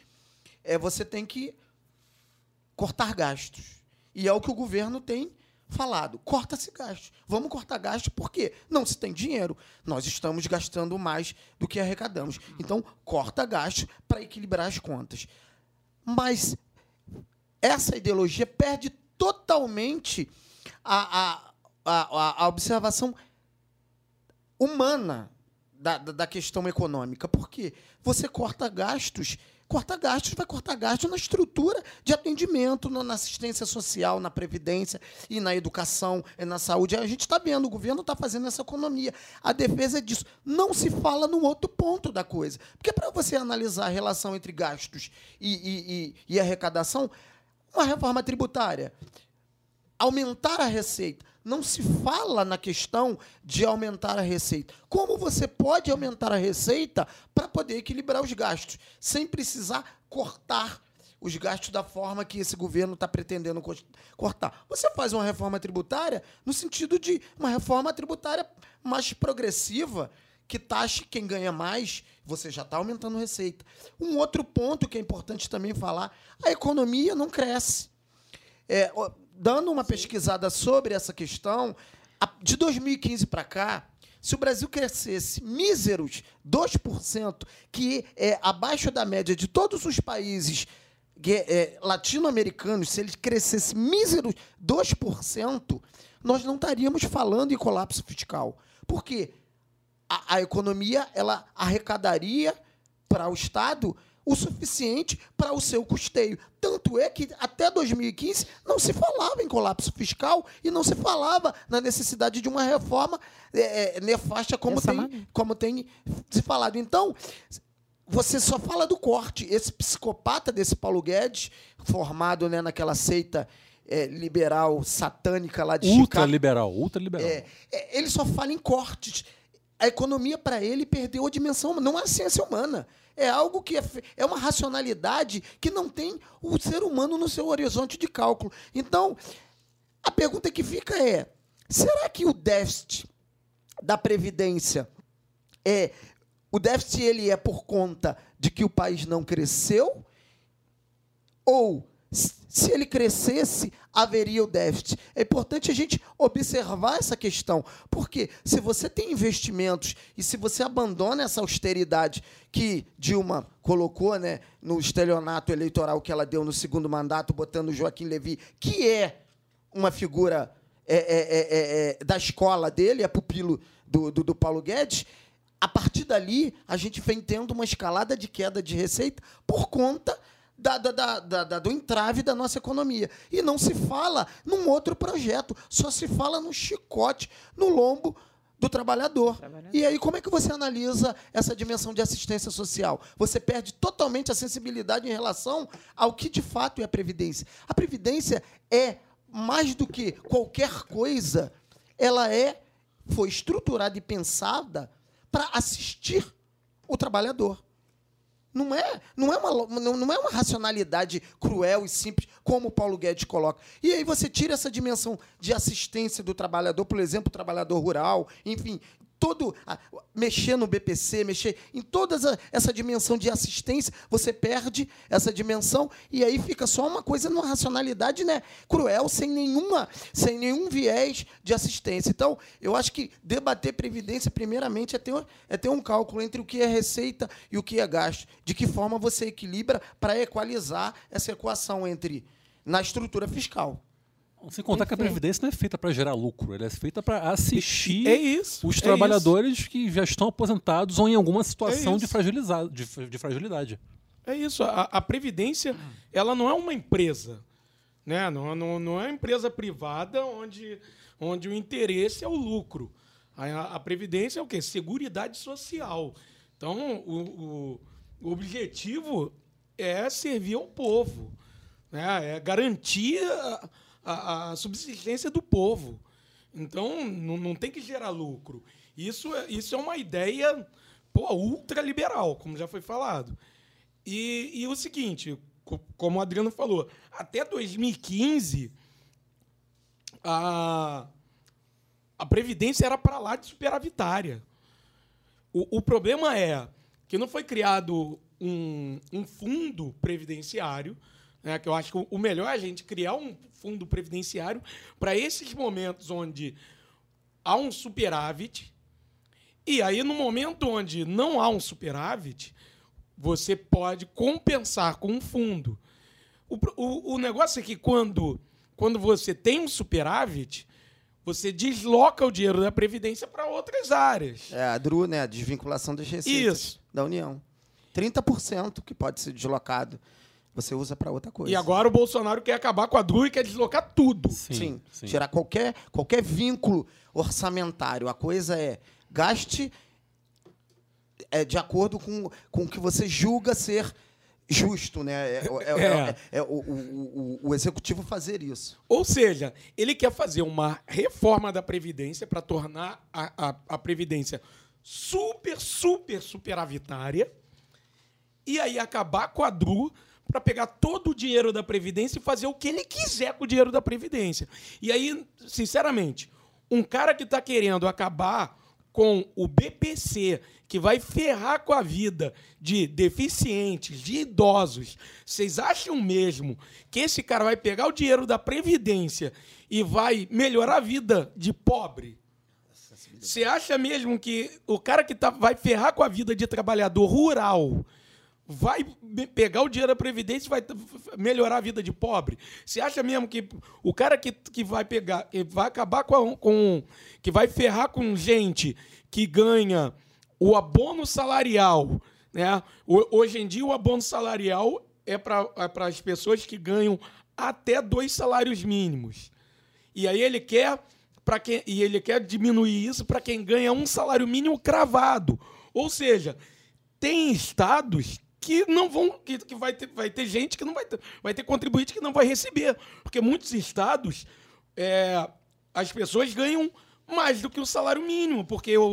é, você tem que cortar gastos. E é o que o governo tem falado. Corta-se gastos. Vamos cortar gastos porque não se tem dinheiro. Nós estamos gastando mais do que arrecadamos. Então, corta gastos para equilibrar as contas. Mas essa ideologia perde totalmente a, a, a, a observação humana da, da, da questão econômica. Por quê? Você corta gastos, corta gastos, vai cortar gastos na estrutura de atendimento, na, na assistência social, na previdência e na educação e na saúde. A gente está vendo, o governo está fazendo essa economia. A defesa é disso. Não se fala no outro ponto da coisa. Porque para você analisar a relação entre gastos e, e, e, e arrecadação, uma reforma tributária aumentar a receita. Não se fala na questão de aumentar a receita. Como você pode aumentar a receita para poder equilibrar os gastos, sem precisar cortar os gastos da forma que esse governo está pretendendo co- cortar? Você faz uma reforma tributária no sentido de uma reforma tributária mais progressiva, que taxe quem ganha mais, você já está aumentando receita. Um outro ponto que é importante também falar: a economia não cresce. É, dando uma pesquisada sobre essa questão, de 2015 para cá, se o Brasil crescesse míseros 2%, que é abaixo da média de todos os países é, latino-americanos, se ele crescesse míseros 2%, nós não estaríamos falando em colapso fiscal. Por quê? a, a economia ela arrecadaria para o Estado o suficiente para o seu custeio. Tanto é que até 2015 não se falava em colapso fiscal e não se falava na necessidade de uma reforma é, é, nefasta como tem, maneira. como tem se falado. Então, você só fala do corte. Esse psicopata desse Paulo Guedes, formado né, naquela seita é, liberal satânica lá de Chicago. Ultraliberal, ultraliberal. É, é, ele só fala em cortes. A economia, para ele, perdeu a dimensão. Não é ciência humana. É algo que é, é uma racionalidade que não tem o ser humano no seu horizonte de cálculo. Então, a pergunta que fica é: será que o déficit da Previdência é. O déficit ele é por conta de que o país não cresceu? Ou se ele crescesse, haveria o déficit. É importante a gente observar essa questão, porque se você tem investimentos e se você abandona essa austeridade que Dilma colocou né, no estelionato eleitoral que ela deu no segundo mandato, botando Joaquim Levy, que é uma figura é, é, é, é, da escola dele, é pupilo do, do, do Paulo Guedes, a partir dali a gente vem tendo uma escalada de queda de receita por conta da, da, da, do entrave da nossa economia. E não se fala num outro projeto, só se fala no chicote, no lombo do trabalhador. E aí, como é que você analisa essa dimensão de assistência social? Você perde totalmente a sensibilidade em relação ao que de fato é a Previdência. A Previdência é, mais do que qualquer coisa, ela é, foi estruturada e pensada para assistir o trabalhador. Não é, não, é uma, não, é uma racionalidade cruel e simples, como o Paulo Guedes coloca. E aí você tira essa dimensão de assistência do trabalhador, por exemplo, trabalhador rural, enfim, todo mexer no BPC, mexer em toda essa, essa dimensão de assistência, você perde essa dimensão e aí fica só uma coisa numa racionalidade né, cruel, sem nenhuma, sem nenhum viés de assistência. Então, eu acho que debater previdência, primeiramente, é ter, é ter um cálculo entre o que é receita e o que é gasto. De que forma você equilibra para equalizar essa equação entre na estrutura fiscal. Sem contar que a Previdência não é feita para gerar lucro, ela é feita para assistir É isso. os é trabalhadores que já estão aposentados ou em alguma situação de, isso. fragiliza- de, de fragilidade. É isso. A, a Previdência, ela não é uma empresa. Né? Não, não, não é uma empresa privada onde, onde o interesse é o lucro. A, a Previdência é o quê? Seguridade social. Então, o, o, o objetivo é servir ao povo. Né? É garantir a, a, a subsistência do povo. Então, não, não tem que gerar lucro. Isso é, isso é uma ideia pô, ultraliberal, como já foi falado. E, e o seguinte, co- como o Adriano falou, até 2015, a, a Previdência era para lá de superavitária. O, o problema é que não foi criado um, um fundo previdenciário, né, que eu acho que o melhor é a gente criar um fundo previdenciário para esses momentos onde há um superávit, e aí no momento onde não há um superávit, você pode compensar com um fundo. O, o, o negócio é que quando, quando você tem um superávit, você desloca o dinheiro da Previdência para outras áreas. É a DRU, né? A desvinculação das receitas Isso. da União. 30% que pode ser deslocado, você usa para outra coisa. E agora o Bolsonaro quer acabar com a DRU e quer deslocar tudo. Sim, tirar qualquer, qualquer vínculo orçamentário. A coisa é gaste é, de acordo com, com o que você julga ser justo, né? É, é- é- É. é o, o- o- o executivo fazer isso. Ou seja, ele quer fazer uma reforma da Previdência para tornar a, a, a Previdência super, super superavitária e aí acabar com a DRU para pegar todo o dinheiro da Previdência e fazer o que ele quiser com o dinheiro da Previdência. E aí, sinceramente, um cara que está querendo acabar com o BPC, que vai ferrar com a vida de deficientes, de idosos, vocês acham mesmo que esse cara vai pegar o dinheiro da Previdência e vai melhorar a vida de pobre? Você acha mesmo que o cara que tá, vai ferrar com a vida de trabalhador rural vai pegar o dinheiro da Previdência e vai melhorar a vida de pobre? Você acha mesmo que o cara que, que vai pegar, que vai acabar com, a- com. que vai ferrar com gente que ganha o abono salarial, né? Ho- Hoje em dia, o abono salarial é para as pessoas que ganham até dois salários mínimos. E aí ele quer para quem e ele quer diminuir isso para quem ganha um salário mínimo cravado. Ou seja, tem estados que não vão que, que vai ter vai ter gente que não vai ter vai ter contribuinte que não vai receber, porque muitos estados é, as pessoas ganham mais do que o salário mínimo, porque o,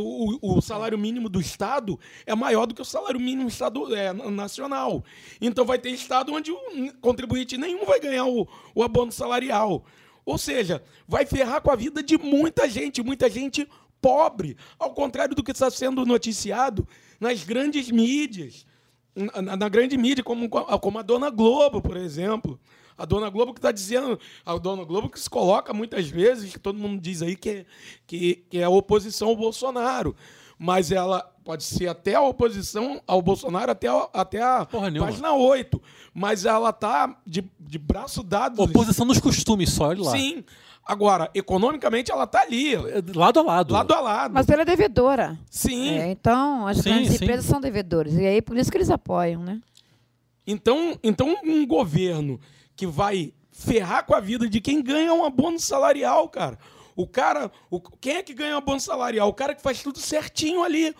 o- o salário mínimo do estado é maior do que o salário mínimo estado, é, nacional. Então vai ter estado onde o contribuinte nenhum vai ganhar o, o abono salarial. Ou seja, vai ferrar com a vida de muita gente, muita gente pobre, ao contrário do que está sendo noticiado nas grandes mídias. Na, na- grande mídia, como, como a Dona Globo, por exemplo. A dona Globo que está dizendo, a dona Globo que se coloca muitas vezes, que todo mundo diz aí que é, que, que é oposição ao Bolsonaro. Mas ela pode ser até a oposição ao Bolsonaro até a, até a Porra nenhuma. página 8. Mas ela tá de, de braço dado. Oposição nos costumes, só olha lá. Sim. Agora, economicamente, ela tá ali, Lado a lado. lado a lado. Mas ela é devedora. Sim. É, então, as Sim, grandes sim. empresas são devedoras. E aí, por isso que eles apoiam, né? Então, então, um governo que vai ferrar com a vida de quem ganha um abono salarial, cara. O cara. O, quem é que ganha um abono salarial? O cara que faz tudo certinho ali.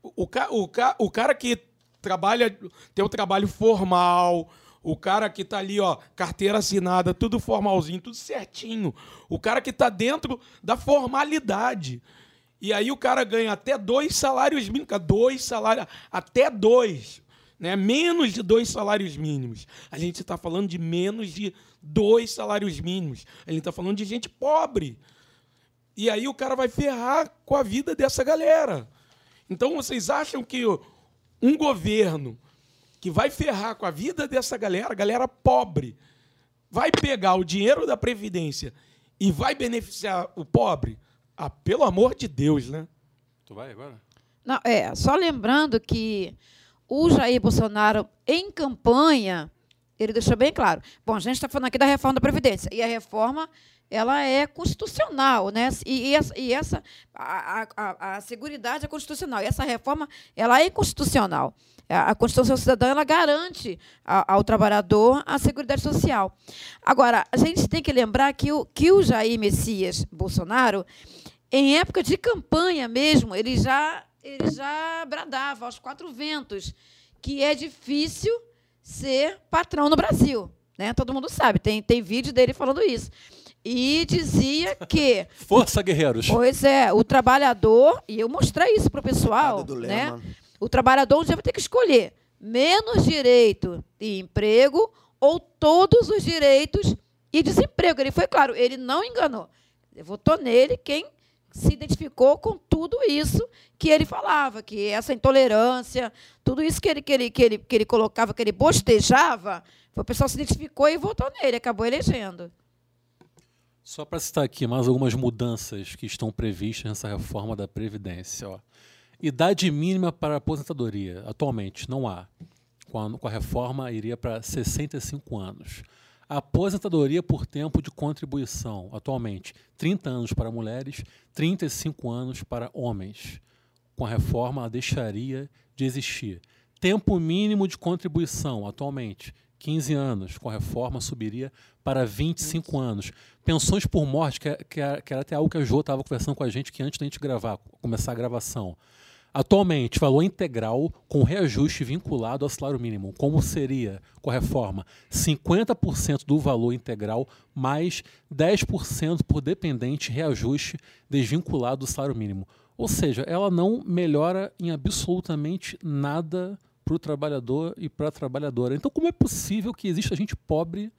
O, o, o, o cara que trabalha, tem um trabalho formal. O cara que tá ali, ó, carteira assinada, tudo formalzinho, tudo certinho. O cara que tá dentro da formalidade. E aí o cara ganha até dois salários mínimos, dois salários, até dois, né? Menos de dois salários mínimos. A gente está falando de menos de dois salários mínimos. A gente está falando de gente pobre. E aí o cara vai ferrar com a vida dessa galera. Então vocês acham que um governo que vai ferrar com a vida dessa galera, galera pobre, vai pegar o dinheiro da Previdência e vai beneficiar o pobre? Ah, pelo amor de Deus, né? Tu vai agora? Não, é, só lembrando que o Jair Bolsonaro, em campanha, ele deixou bem claro. Bom, a gente está falando aqui da reforma da Previdência. E a reforma ela é constitucional, né? E, e essa, e essa a, a, a, Seguridade é constitucional. E essa reforma ela é inconstitucional. A, Constituição Cidadã ela garante ao trabalhador a Seguridade Social. Agora, a gente tem que lembrar que o, que o Jair Messias Bolsonaro, em época de campanha mesmo, ele já, ele já bradava aos quatro ventos que é difícil ser patrão no Brasil. Né? Todo mundo sabe, tem, tem vídeo dele falando isso. E dizia que, <laughs> Força, guerreiros. pois é, o trabalhador, e eu mostrei isso para o pessoal, né? Lema. o trabalhador um dia vai ter que escolher menos direito e emprego ou todos os direitos e desemprego. Ele foi claro, ele não enganou. Votou nele quem se identificou com tudo isso que ele falava, que essa intolerância, tudo isso que ele, que ele, que ele, que ele colocava, que ele bostejava, o pessoal se identificou e votou nele, acabou elegendo. Só para citar aqui mais algumas mudanças que estão previstas nessa reforma da Previdência. Ó. Idade mínima para aposentadoria. Atualmente não há. Com a, com a reforma, iria para 65 anos. Aposentadoria por tempo de contribuição. Atualmente, 30 anos para mulheres, 35 anos para homens. Com a reforma, ela deixaria de existir. Tempo mínimo de contribuição. Atualmente, 15 anos. Com a reforma, subiria para 25 anos. Pensões por morte, que, é- que, é- que era até algo que a Jo estava conversando com a gente que antes da gente gravar, começar a gravação. Atualmente, valor integral com reajuste vinculado ao salário mínimo. Como seria com a reforma? 50% do valor integral mais 10% por dependente reajuste desvinculado do salário mínimo. Ou seja, ela não melhora em absolutamente nada para o trabalhador e para a trabalhadora. Então, como é possível que exista gente pobre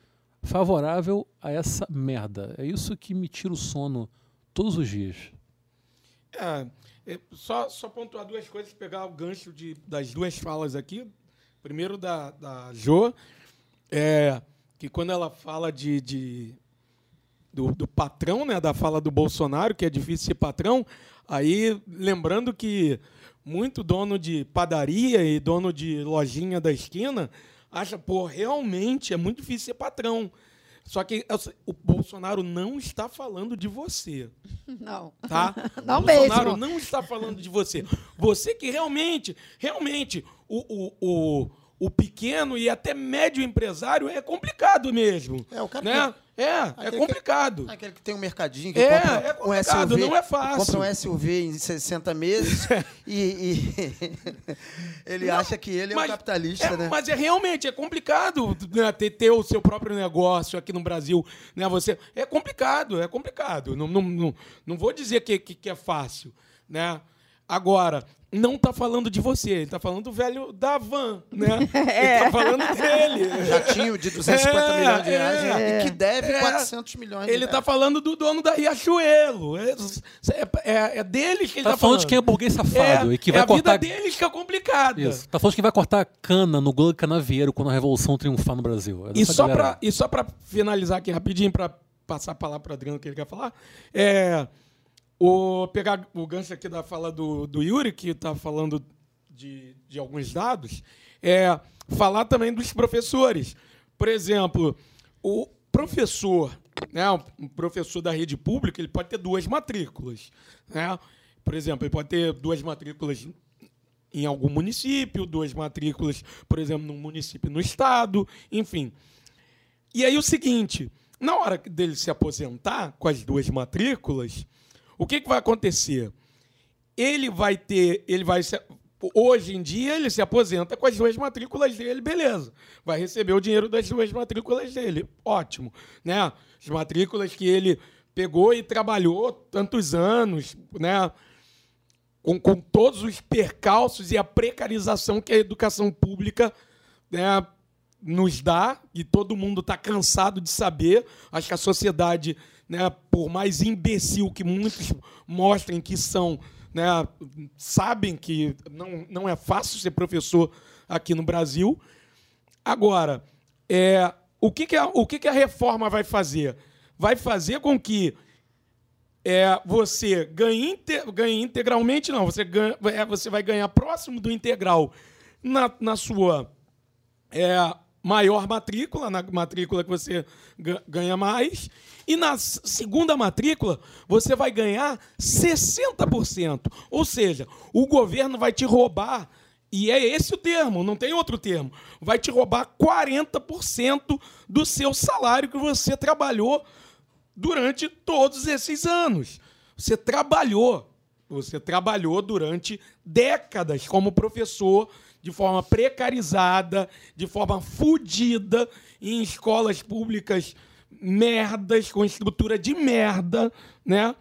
favorável a essa merda? É isso que me tira o sono todos os dias. É, só, só pontuar duas coisas, pegar o gancho de, das duas falas aqui. Primeiro da, da Jo, é, que quando ela fala de, de- do, do patrão, né, da fala do Bolsonaro, que é difícil ser patrão, aí lembrando que muito dono de padaria e dono de lojinha da esquina acha, pô, realmente é muito difícil ser patrão. Só que o Bolsonaro não está falando de você <laughs> Não. tá? <laughs> Não o Bolsonaro mesmo. não está falando de você. Você que realmente, realmente, o, o, o, o pequeno e até médio empresário é complicado mesmo. É, o cara né? É, é Aquele complicado. Aquele que tem um mercadinho que É, compra é um complicado, SUV. não é fácil. Compra um SUV em 60 meses <laughs> e, e <laughs> ele Não, acha que ele é um mas- capitalista, é, né? Mas é realmente é complicado né, ter, ter o seu próprio negócio aqui no Brasil. Né, você, é complicado, é complicado. Não, não, não, não vou dizer que, que, que é fácil. Né? Agora, não tá falando de você, ele tá falando do velho da van, né? <laughs> Ele tá falando dele. Jatinho de 250 É, milhões de reais é. e que deve É. 400 milhões de Ele reais. tá falando do dono da Riachuelo. É, é, é deles que ele Tá, tá, falando de quem é burguês safado É, e que é vai a cortar. vida deles que é complicada. Isso. Tá falando de quem vai cortar cana no Globo Canavieiro quando a Revolução triunfar no Brasil. É E só, galera pra, e só pra finalizar aqui rapidinho, pra passar a palavra pro Adriano que ele quer falar, é. O, pegar o gancho aqui da fala do, do Yuri, que tá falando de, de alguns dados, é falar também dos professores. Por exemplo, o professor, né, um professor da rede pública, ele pode ter duas matrículas. Né? Por exemplo, ele pode ter duas matrículas em algum município, duas matrículas, por exemplo, num município no estado, enfim. E aí o seguinte, na hora dele se aposentar com as duas matrículas, o que, que vai acontecer? Ele vai ter, ele vai hoje em dia ele se aposenta com as duas matrículas dele, beleza? Vai receber o dinheiro das duas matrículas dele, ótimo, né? As matrículas que ele pegou e trabalhou tantos anos, né? com, com todos os percalços e a precarização que a educação pública né, nos dá, e todo mundo está cansado de saber. Acho que a sociedade, né, por mais imbecil que muitos mostrem que são, né, sabem que não, não é fácil ser professor aqui no Brasil. Agora, é, o, que, que, a, o que, que a reforma vai fazer? Vai fazer com que é, você ganhe, inte- ganhe integralmente, não, você, ganha, é, você vai ganhar próximo do integral na, na sua é, maior matrícula, na matrícula que você ga- ganha mais, e na segunda matrícula você vai ganhar 60%. Ou seja, o governo vai te roubar, e é esse o termo, não tem outro termo, vai te roubar 40% do seu salário que você trabalhou durante todos esses anos. Você trabalhou, você trabalhou durante décadas como professor de forma precarizada, de forma fudida, em escolas públicas merdas, com estrutura de merda, né?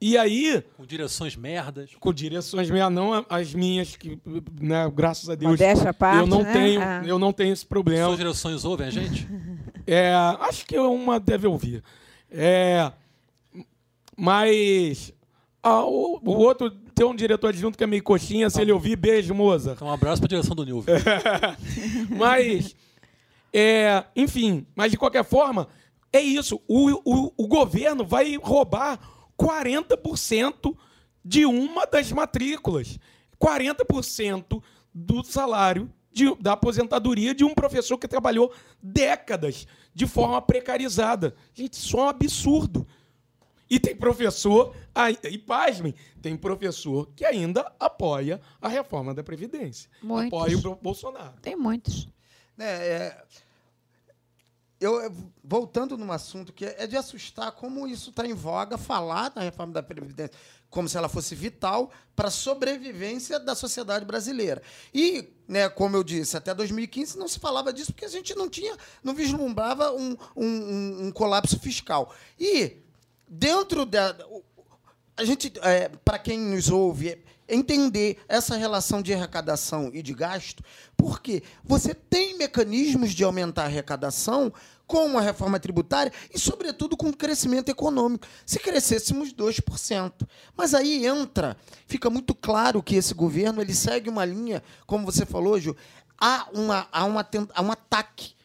E aí, Com direções merdas. com direções minhas, não as minhas, que, né, graças a Deus, Modéstia parte, eu não né? tenho, Ah. eu não tenho esse problema. Suas direções ouvem a gente? <laughs> É, acho que uma deve ouvir. É, mas ah, o, o outro tem um diretor adjunto que é meio coxinha, se ele ouvir, beijo, Moza. Então, um abraço pra direção do Nilvio. <laughs> <laughs> Mas, é, enfim, mas de qualquer forma, é isso. O, o, o governo vai roubar 40% de uma das matrículas. 40% do salário de- da aposentadoria de um professor que trabalhou décadas de forma precarizada. Gente, isso é um absurdo. E tem professor, e pasmem, tem professor que ainda apoia a reforma da Previdência. Muitos. Apoia o Bo- Bolsonaro. Tem muitos. É, é, eu, voltando num assunto que é de assustar como isso está em voga, falar na reforma da Previdência como se ela fosse vital para a sobrevivência da sociedade brasileira. E, né, como eu disse, até 2015 não se falava disso porque a gente não tinha, não vislumbrava um, um- um- um colapso fiscal. E dentro da. A gente, para quem nos ouve, é entender essa relação de arrecadação e de gasto, porque você tem mecanismos de aumentar a arrecadação com a reforma tributária e, sobretudo, com o crescimento econômico. Se crescêssemos 2%. Mas aí entra, fica muito claro que esse governo ele segue uma linha, como você falou, Ju, há, uma, há, uma, há um ataque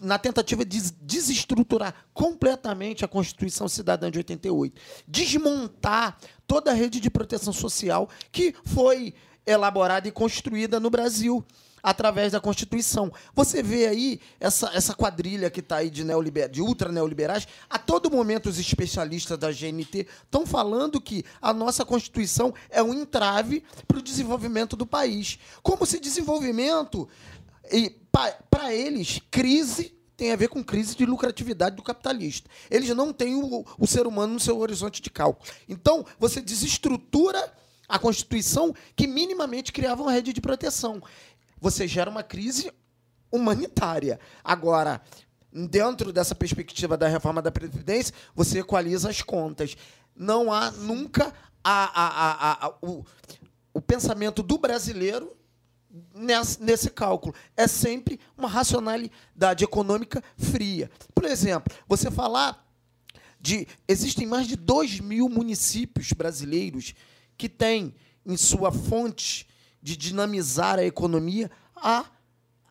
na tentativa de des- desestruturar completamente a Constituição Cidadã de 88, desmontar toda a rede de proteção social que foi elaborada e construída no Brasil através da Constituição. Você vê aí essa, essa quadrilha que está aí de, neoliber, de ultra neoliberais, a todo momento os especialistas da GNT estão falando que a nossa Constituição é um entrave para o desenvolvimento do país. Como se desenvolvimento e para eles, crise tem a ver com crise de lucratividade do capitalista. Eles não têm o, o ser humano no seu horizonte de cálculo. Então, você desestrutura a Constituição que minimamente criava uma rede de proteção. Você gera uma crise humanitária. Agora, dentro dessa perspectiva da reforma da Previdência, você equaliza as contas. não há nunca a, a, a, o, o pensamento do brasileiro nesse, cálculo. É sempre uma racionalidade econômica fria. Por exemplo, você falar de. Existem mais de 2 mil municípios brasileiros que têm em sua fonte de dinamizar a economia a,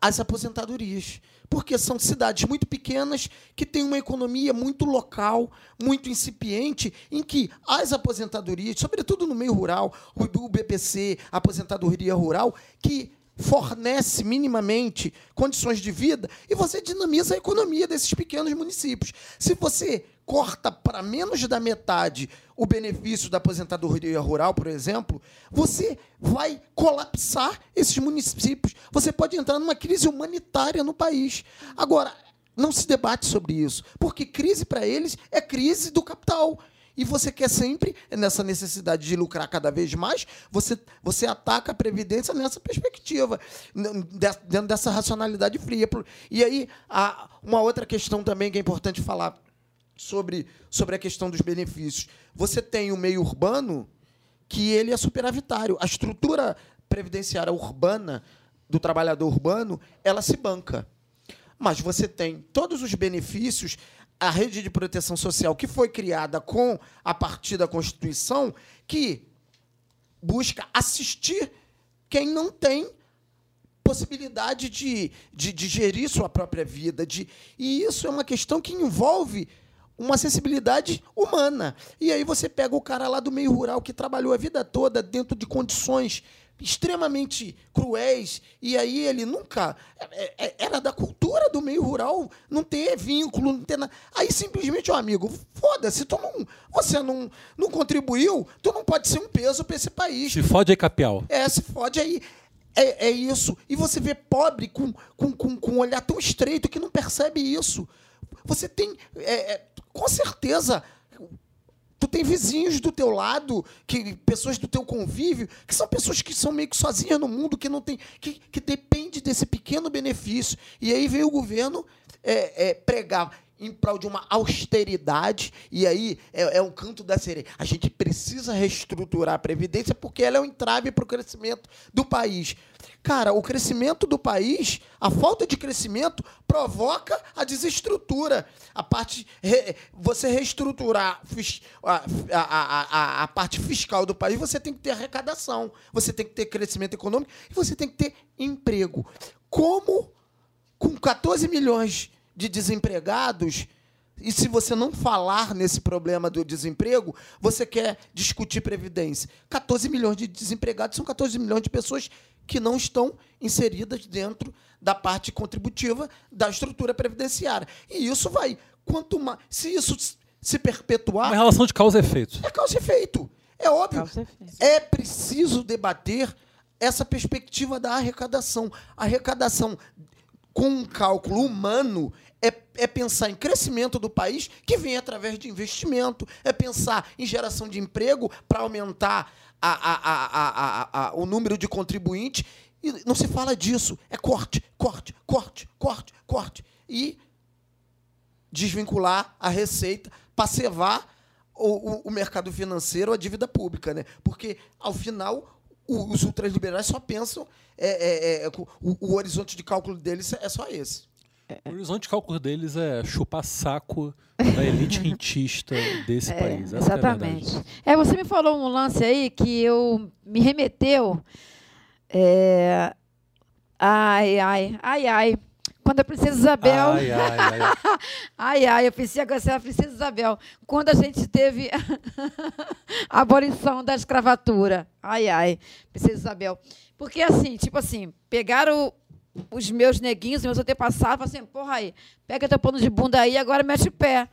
as aposentadorias. Porque são cidades muito pequenas que têm uma economia muito local, muito incipiente, em que as aposentadorias, sobretudo no meio rural, o BPC, a aposentadoria rural, que fornece minimamente condições de vida e você dinamiza a economia desses pequenos municípios. Se você corta para menos da metade o benefício da aposentadoria rural, por exemplo, você vai colapsar esses municípios. Você pode entrar numa crise humanitária no país. Agora, não se debate sobre isso, porque crise para eles é crise do capital. E você quer sempre, nessa necessidade de lucrar cada vez mais, você, você ataca a Previdência nessa perspectiva, dentro dessa racionalidade fria. E aí, uma outra questão também que é importante falar sobre, sobre a questão dos benefícios. Você tem o meio urbano que ele é superavitário. A estrutura previdenciária urbana do trabalhador urbano, ela se banca. Mas você tem todos os benefícios, a rede de proteção social que foi criada com a partir da Constituição, que busca assistir quem não tem possibilidade de, de, de gerir sua própria vida. De, e isso é uma questão que envolve uma sensibilidade humana. E aí você pega o cara lá do meio rural que trabalhou a vida toda dentro de condições extremamente cruéis e aí ele nunca é, é, era da cultura do meio rural não ter vínculo não ter nada. aí simplesmente ó amigo foda-se tu não você não não contribuiu tu não pode ser um peso para esse país Se fode aí, Capial. é, se fode aí. É, é isso. E você vê pobre com, com, com, com um olhar tão estreito que não percebe isso. Você tem. é, é, com certeza. Tu tem vizinhos do teu lado, que pessoas do teu convívio, que são pessoas que são meio que sozinhas no mundo, que não tem, que, que depende desse pequeno benefício. E aí veio o governo é, é, pregar em prol de uma austeridade, e aí é, é um canto da sereia. A gente precisa reestruturar a Previdência porque ela é um entrave para o crescimento do país. Cara, o crescimento do país, a falta de crescimento, provoca a desestrutura. A parte. re- você reestruturar a, a, a, a parte fiscal do país, você tem que ter arrecadação, você tem que ter crescimento econômico e você tem que ter emprego. Como com 14 milhões de desempregados, e se você não falar nesse problema do desemprego, você quer discutir previdência. 14 milhões de desempregados são 14 milhões de pessoas que não estão inseridas dentro da parte contributiva da estrutura previdenciária. E isso vai, quanto mais, se isso se perpetuar, Uma relação de causa e efeito. é causa e efeito. É óbvio. Causa e efeito. É preciso debater essa perspectiva da arrecadação. A arrecadação com um cálculo humano é, é pensar em crescimento do país que vem através de investimento, é pensar em geração de emprego para aumentar a- a- a- o número de contribuintes. E não se fala disso. É corte, corte, corte, corte, corte. E desvincular a receita para cevar o, o- o mercado financeiro, a dívida pública, né? Porque, ao final, os ultraliberais só pensam, é, é, é, o, o horizonte de cálculo deles é só esse. O horizonte de cálculo deles é chupar saco da elite rentista <laughs> desse país. Essa é. Exatamente. É, você me falou um lance aí que eu me remeteu. é, ai, ai, ai, ai. Quando a Princesa Isabel. Ai, ai, ai. <laughs> Ai, ai, eu pensei agora a Princesa Isabel. Quando a gente teve <laughs> a abolição da escravatura. Ai, ai, Princesa Isabel. Porque assim, tipo assim, pegaram os meus neguinhos, meus antepassados, falaram assim, porra aí, pega teu pano de bunda aí, agora mete o pé.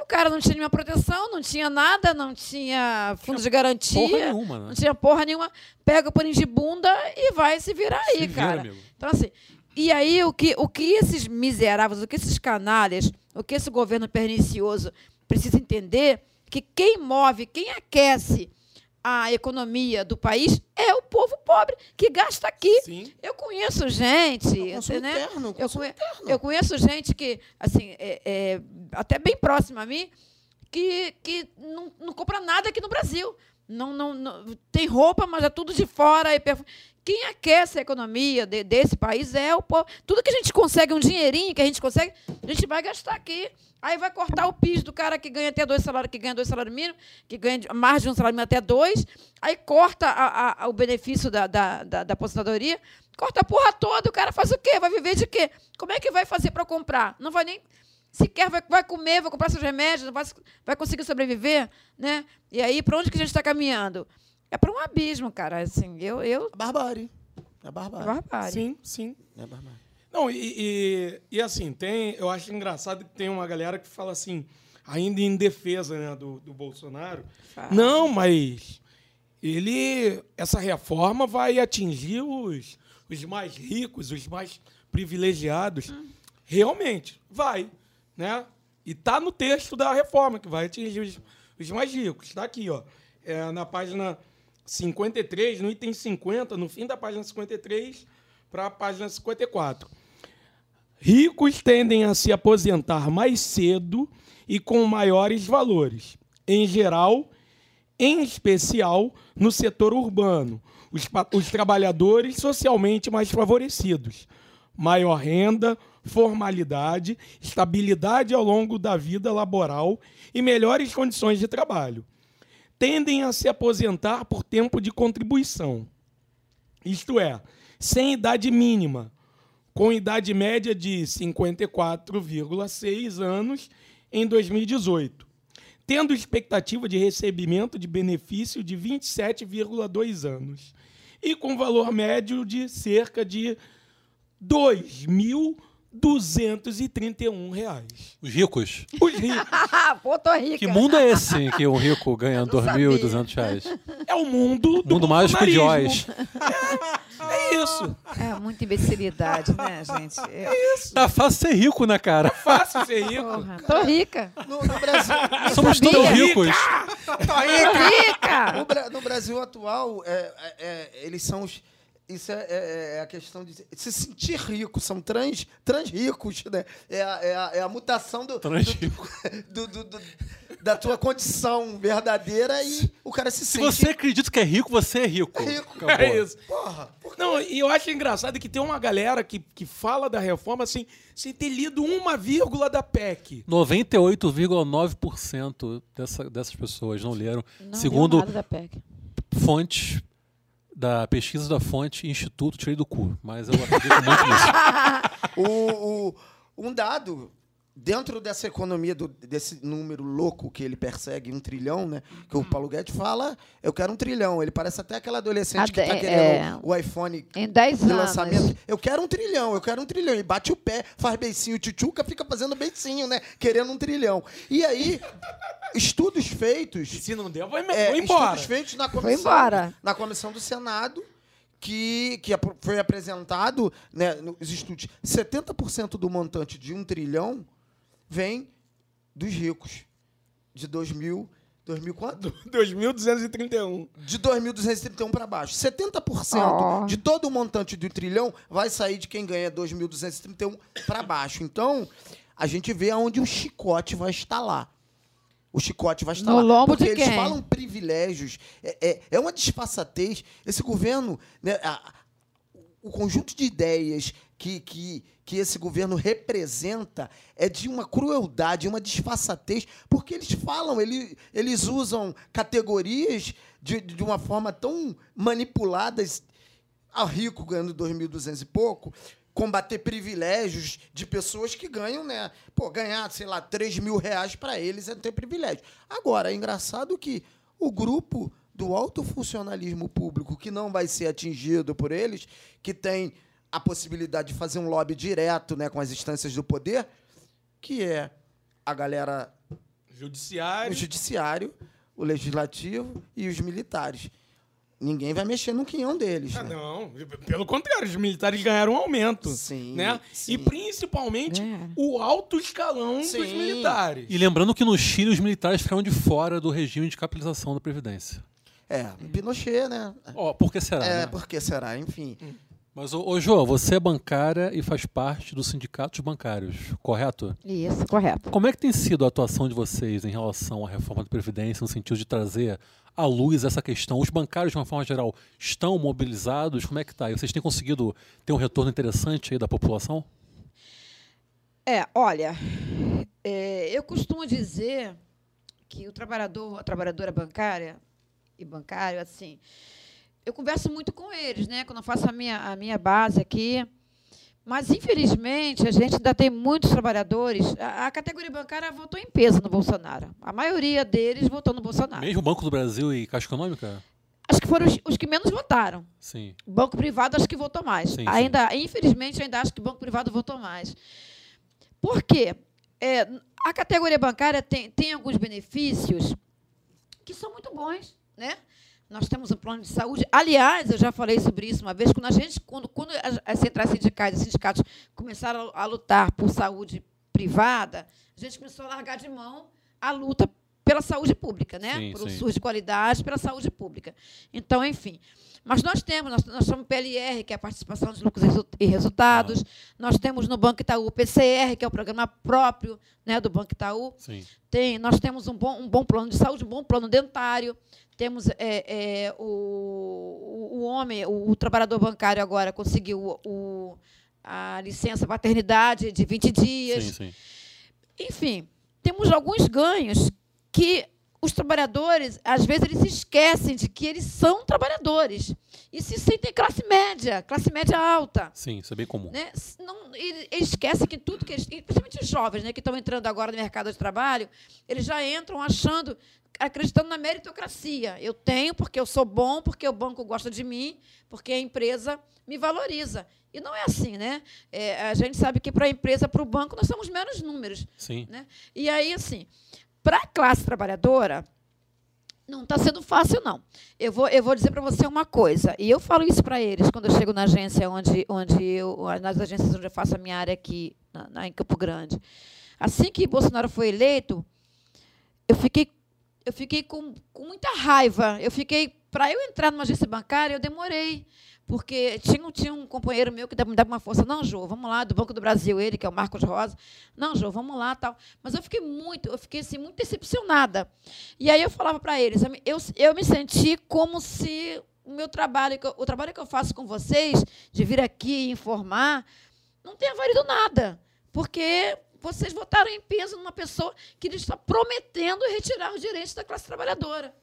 O cara não tinha nenhuma proteção, não tinha nada, não tinha fundo de garantia. Porra nenhuma, né? Não tinha porra nenhuma. Pega o paninho de bunda e vai se virar aí, Se vira, cara. amigo. Então, assim, e aí o que, o que esses miseráveis, o que esses canalhas, o que esse governo pernicioso precisa entender, que quem move, quem aquece a economia do país é o povo pobre, que gasta aqui. Sim. Eu conheço gente, É o consumo né? interno, o eu, conhe- interno. eu conheço gente que, assim, é, é, até bem próxima a mim, que, que não, não compra nada aqui no Brasil. Não, não, não- tem roupa, mas é tudo de fora. E Quem aquece a economia de- desse país é o povo. Tudo que a gente consegue, um dinheirinho que a gente consegue, a gente vai gastar aqui. Aí vai cortar o PIS do cara que ganha até dois salários, que ganha dois salários mínimos, que ganha mais de um salário mínimo até dois. Aí corta a- a- o benefício da, da, da, da aposentadoria, corta a porra toda. O cara faz o quê? Vai viver de quê? Como é que vai fazer para comprar? Não vai nem sequer vai, vai comer, vai comprar seus remédios, não vai, vai conseguir sobreviver, né? E aí, para onde que a gente está caminhando? É para um abismo, cara. Assim, eu, eu É barbárie. É barbárie. barbárie. Sim, sim. É barbárie. Não, e, e, e assim, tem, eu acho engraçado que tem uma galera que fala assim, ainda em defesa né, do, do Bolsonaro. Fala. Não, mas ele. Essa reforma vai atingir os, os mais ricos, os mais privilegiados. Realmente, vai. Né? E tá no texto da reforma, que vai atingir os, os mais ricos. Está aqui, ó. É, na página 53, no item 50, no fim da página 53, para a página 54. Ricos tendem a se aposentar mais cedo e com maiores valores. Em geral, em especial no setor urbano, os, os trabalhadores socialmente mais favorecidos. Maior renda, formalidade, estabilidade ao longo da vida laboral e melhores condições de trabalho. Tendem a se aposentar por tempo de contribuição, isto é, sem idade mínima, com idade média de 54,6 anos em 2018, tendo expectativa de recebimento de benefício de 27,2 anos e com valor médio de cerca de R$ 2.231 reais. Os ricos. Os ricos Ah, <laughs> pô, tô rica. Que mundo é esse em que um rico ganha não 2.200 reais? é o mundo do Mundo mágico de Oz. <laughs> É isso. É muita imbecilidade, né, gente? Eu, Tá fácil ser rico, né, cara? Fácil ser rico. porra, tô rica. No, no Brasil, <laughs> Somos sabia. todos ricos. Tô rica! no, Bra- no Brasil atual, é, é, é, eles são os. Isso é, é- é a questão de se sentir rico, são trans, trans ricos, né? É a, é a- é a mutação do, Trans do- rico. do- do- do- da tua condição verdadeira e o cara se Se sente você acredita que é rico, você é rico. rico. Acabou. É isso. Porra, Não, e eu acho engraçado que tem uma galera que, que fala da reforma assim, sem ter lido uma vírgula da PEC. 98,9% dessa, dessas pessoas não leram, Não segundo nada da PEC. fontes da pesquisa da fonte Instituto Tirei do Cu. Mas eu acredito muito nisso. <laughs> o, o- um dado dentro dessa economia, do- desse número louco que ele persegue, um trilhão, né? Que o Paulo Guedes fala, eu quero um trilhão. Ele parece até aquele adolescente que está Ade- querendo é. o iPhone Em 10 de anos. lançamento. Eu quero um trilhão, eu quero um trilhão. E bate o pé, faz beicinho, tchutchuca, fica fazendo beicinho, né? Querendo um trilhão. E aí, <laughs> estudos E feitos se não der, vai, é, vai embora. estudos feitos na comissão, embora. na comissão do Senado, que, que foi apresentado, né, nos estudos, 70% do montante de um trilhão vem dos ricos. De 2000, 2000 quanto? <laughs> 2.231. De 2.231 para baixo. 70% Ó. de todo o montante do trilhão vai sair de quem ganha 2.231 para baixo. Então, a gente vê aonde o chicote vai estalar. O chicote vai estar No lá. lombo Porque de eles quem? falam privilégios. É, é, é uma disfarçatez. Esse governo, né, a- o conjunto de ideias que, que, que esse governo representa é de uma crueldade, uma disfarçatez, porque eles falam, ele, eles usam categorias de, de uma forma tão manipuladas. A rico ganhando 2.200 e pouco, combater privilégios de pessoas que ganham, né? Pô, ganhar, sei lá, 3 mil reais para eles é ter privilégio. Agora, é engraçado que o grupo do alto funcionalismo público, que não vai ser atingido por eles, que tem a possibilidade de fazer um lobby direto né, com as instâncias do poder, que é a galera o Judiciário. judiciário, o legislativo e os militares. Ninguém vai mexer no quinhão deles. Ah, né? não, pelo contrário, os militares ganharam um aumento. Sim, né? sim. E principalmente Ganharam. o alto escalão dos Sim. militares. E lembrando que no Chile os militares ficaram de fora do regime de capitalização da Previdência. É, Pinochet, né? Ó, por que será? É, né? por que será? Enfim. Mas, ô, ô Jô, você é bancária e faz parte dos sindicatos bancários, correto? Isso, correto. Como é que tem sido a atuação de vocês em relação à reforma da Previdência, no sentido de trazer à luz essa questão? Os bancários, de uma forma geral, estão mobilizados? Como é que está? Vocês têm conseguido ter um retorno interessante aí da população? É, olha, é, eu costumo dizer que o trabalhador, a trabalhadora bancária e bancário, assim, eu converso muito com eles, né? Quando eu faço a minha, a minha base aqui. Mas, infelizmente, a gente ainda tem muitos trabalhadores. A, a categoria bancária votou em peso no Bolsonaro. A maioria deles votou no Bolsonaro. Mesmo o Banco do Brasil e Caixa Econômica? Acho que foram os, os que menos votaram. Sim. Banco privado acho que votou mais. Sim, sim. ainda, infelizmente, ainda acho que banco privado votou mais. Por quê? É, a categoria bancária tem, tem alguns benefícios que são muito bons, né? Nós temos um plano de saúde. Aliás, eu já falei sobre isso uma vez, quando a gente, quando, quando as, centrais sindicais e sindicatos começaram a lutar por saúde privada, a gente começou a largar de mão a luta pela saúde pública, né? Sim, por um. SUS de qualidade, pela saúde pública. Então, enfim. Mas nós temos, nós, nós chamamos PLR, que é a participação de lucros e resu- resultados. Nós temos no Banco Itaú o PCR, que é o programa próprio né, do Banco Itaú. Sim. Tem, nós temos um bom, um bom plano de saúde, um bom plano dentário. Temos é, é, o, o, homem, o, o trabalhador bancário agora conseguiu o- a licença paternidade de 20 dias. Sim, sim. Enfim, temos alguns ganhos que os trabalhadores, às vezes, eles se esquecem de que eles são trabalhadores e se sentem classe média, classe média alta. Sim, isso é bem comum. Né? Não, ele- eles esquecem que tudo que eles. Principalmente os jovens né, que estão entrando agora no mercado de trabalho, eles já entram achando, acreditando na meritocracia. Eu tenho porque eu sou bom, porque o banco gosta de mim, porque a empresa me valoriza. E não é assim, né? É, a gente sabe que para a empresa, para o banco, nós somos meros números. Sim. Né? E aí, assim, para a classe trabalhadora, não está sendo fácil, não. Eu vou, eu vou dizer para você uma coisa, e eu falo isso para eles quando eu chego na agência onde, onde eu, nas agências onde eu faço a minha área aqui, na, na- em Campo Grande. Assim que Bolsonaro foi eleito, eu fiquei, eu fiquei com, com muita raiva. Eu fiquei, para eu entrar numa agência bancária, eu demorei. Porque tinha, tinha um companheiro meu que me dava uma força. Não, Jô, vamos lá, do Banco do Brasil, ele, que é o Marcos Rosa. Não, Jô, vamos lá, tal. Mas eu fiquei muito, eu fiquei assim, muito decepcionada. E aí eu falava para eles, eu, eu, me senti como se o meu trabalho, o trabalho que eu faço com vocês, de vir aqui informar, não tenha valido nada. Porque vocês votaram em peso numa pessoa que está prometendo retirar os direitos da classe trabalhadora.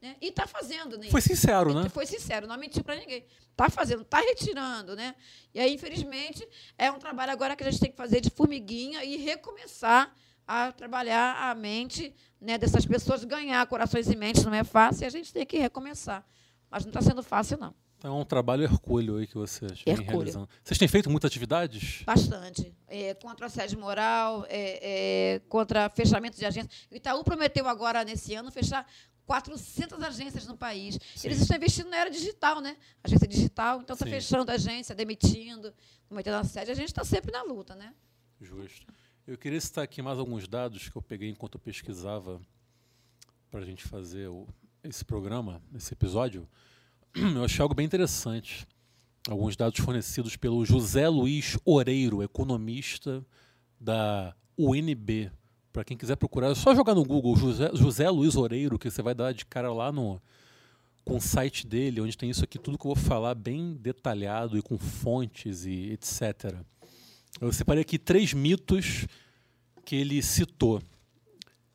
Né? E está fazendo, né? Foi sincero, né? Foi sincero, não mentiu para ninguém. Está fazendo, está retirando, né? E aí, infelizmente, é um trabalho agora que a gente tem que fazer de formiguinha e recomeçar a trabalhar a mente né, dessas pessoas, ganhar corações e mentes não é fácil, e a gente tem que recomeçar. Mas não está sendo fácil, não. Então é um trabalho hercúleo aí que vocês vêm realizando. Vocês têm feito muitas atividades? Bastante. É, contra assédio moral, é, é, contra fechamento de agências. O Itaú prometeu agora, nesse ano, fechar 400 agências no país. Sim. Eles estão investindo na era digital, né? Agência digital, então está fechando a agência, demitindo, cometendo assédio. A gente está sempre na luta, né? Justo. Eu queria citar aqui mais alguns dados que eu peguei enquanto eu pesquisava para a gente fazer o- esse programa, esse episódio. <clears throat> Eu achei algo bem interessante. Alguns dados fornecidos pelo José Luiz Oreiro, economista da UNB. Para quem quiser procurar, é só jogar no Google José, José Luiz Oreiro, que você vai dar de cara lá no com o site dele, onde tem isso aqui, tudo que eu vou falar bem detalhado e com fontes e etc. Eu separei aqui três mitos que ele citou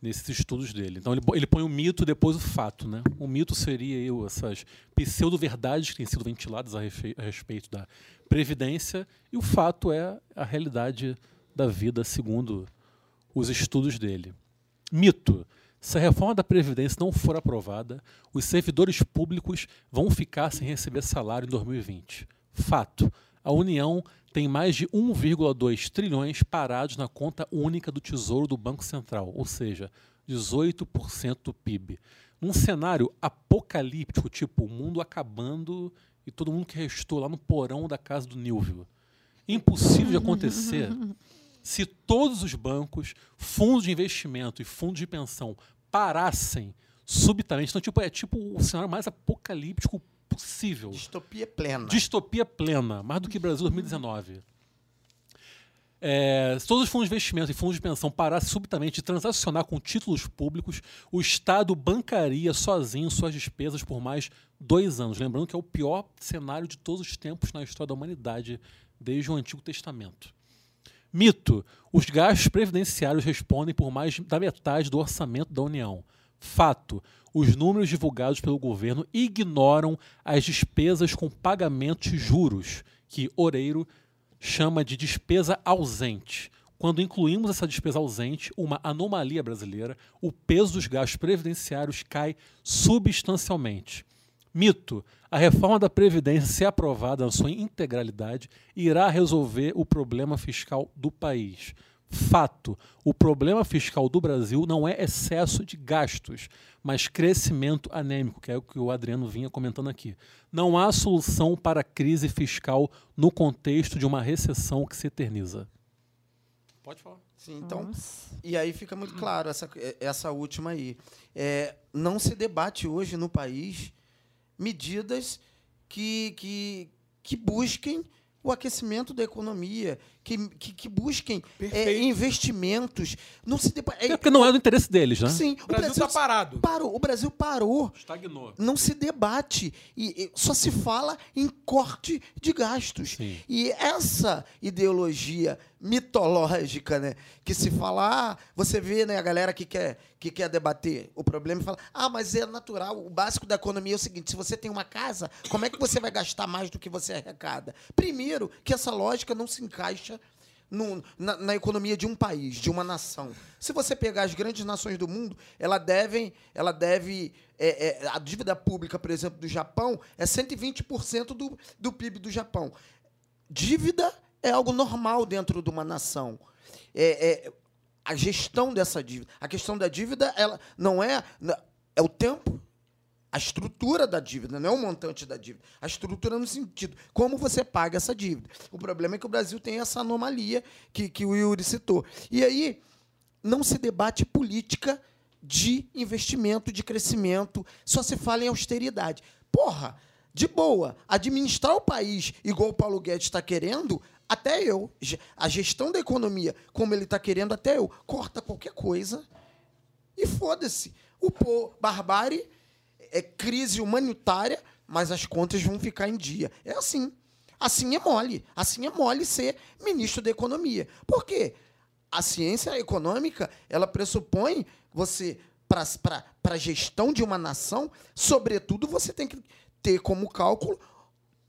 nesses estudos dele. Então ele, ele põe o mito e depois o fato. Né? O mito seria aí essas pseudo-verdades que têm sido ventiladas a, a respeito da Previdência, e o fato é a realidade da vida segundo os estudos dele. Mito. Se a reforma da Previdência não for aprovada, os servidores públicos vão ficar sem receber salário em 2020. Fato. A União tem mais de 1,2 trilhões parados na conta única do Tesouro do Banco Central, ou seja, 18% do PIB. Num cenário apocalíptico, tipo o mundo acabando e todo mundo que restou lá no porão da casa do Nilvio. Impossível de acontecer <laughs> se todos os bancos, fundos de investimento e fundos de pensão parassem subitamente. Então, tipo, é tipo o cenário mais apocalíptico possível. Distopia plena. Distopia plena, mais do que Brasil 2019. É, se todos os fundos de investimento e fundos de pensão parassem subitamente de transacionar com títulos públicos, o Estado bancaria sozinho suas despesas por mais dois anos. Lembrando que é o pior cenário de todos os tempos na história da humanidade, desde o Antigo Testamento. Mito: os gastos previdenciários respondem por mais da metade do orçamento da União. Fato: os números divulgados pelo governo ignoram as despesas com pagamentos de juros, que Oreiro chama de despesa ausente. Quando incluímos essa despesa ausente, uma anomalia brasileira, o peso dos gastos previdenciários cai substancialmente. Mito: a reforma da Previdência, se aprovada na sua integralidade, irá resolver o problema fiscal do país. Fato: o problema fiscal do Brasil não é excesso de gastos, mas crescimento anêmico, que é o que o Adriano vinha comentando aqui. Não há solução para a crise fiscal no contexto de uma recessão que se eterniza. Pode falar. Sim, então, e aí fica muito claro essa, essa última aí. É, não se debate hoje no país medidas que, que, que busquem o aquecimento da economia, que, que, que busquem é, investimentos. Não se debate. É porque não é do interesse deles, né? Sim, O Brasil está parado. parou. O Brasil parou. Estagnou. Não se debate e, e só se fala em corte de gastos. Sim. E essa ideologia mitológica, né, que se fala, ah, você vê, né, a galera que quer que quer debater o problema e fala, ah, mas é natural, o básico da economia é o seguinte, se você tem uma casa, como é que você vai gastar mais do que você arrecada? Primeiro, que essa lógica não se encaixa no- na, na economia de um país, de uma nação. Se você pegar as grandes nações do mundo, ela devem, ela deve, é, é, a dívida pública, por exemplo, do Japão é 120% do, do PIB do Japão. Dívida é algo normal dentro de uma nação. É, é, a gestão dessa dívida, a questão da dívida, ela não é é o tempo a estrutura da dívida, não é o montante da dívida. A estrutura no sentido, como você paga essa dívida. O problema é que o Brasil tem essa anomalia que, que o Yuri citou. E aí, não se debate política de investimento, de crescimento, só se fala em austeridade. Porra, de boa, administrar o país igual o Paulo Guedes está querendo, até eu. A gestão da economia, como ele está querendo, até eu. Corta qualquer coisa e foda-se. O pô, barbárie é crise humanitária, mas as contas vão ficar em dia. É assim. Assim é mole. Assim é mole ser ministro da economia. Por quê? A ciência econômica, ela pressupõe você para a gestão de uma nação, sobretudo você tem que ter como cálculo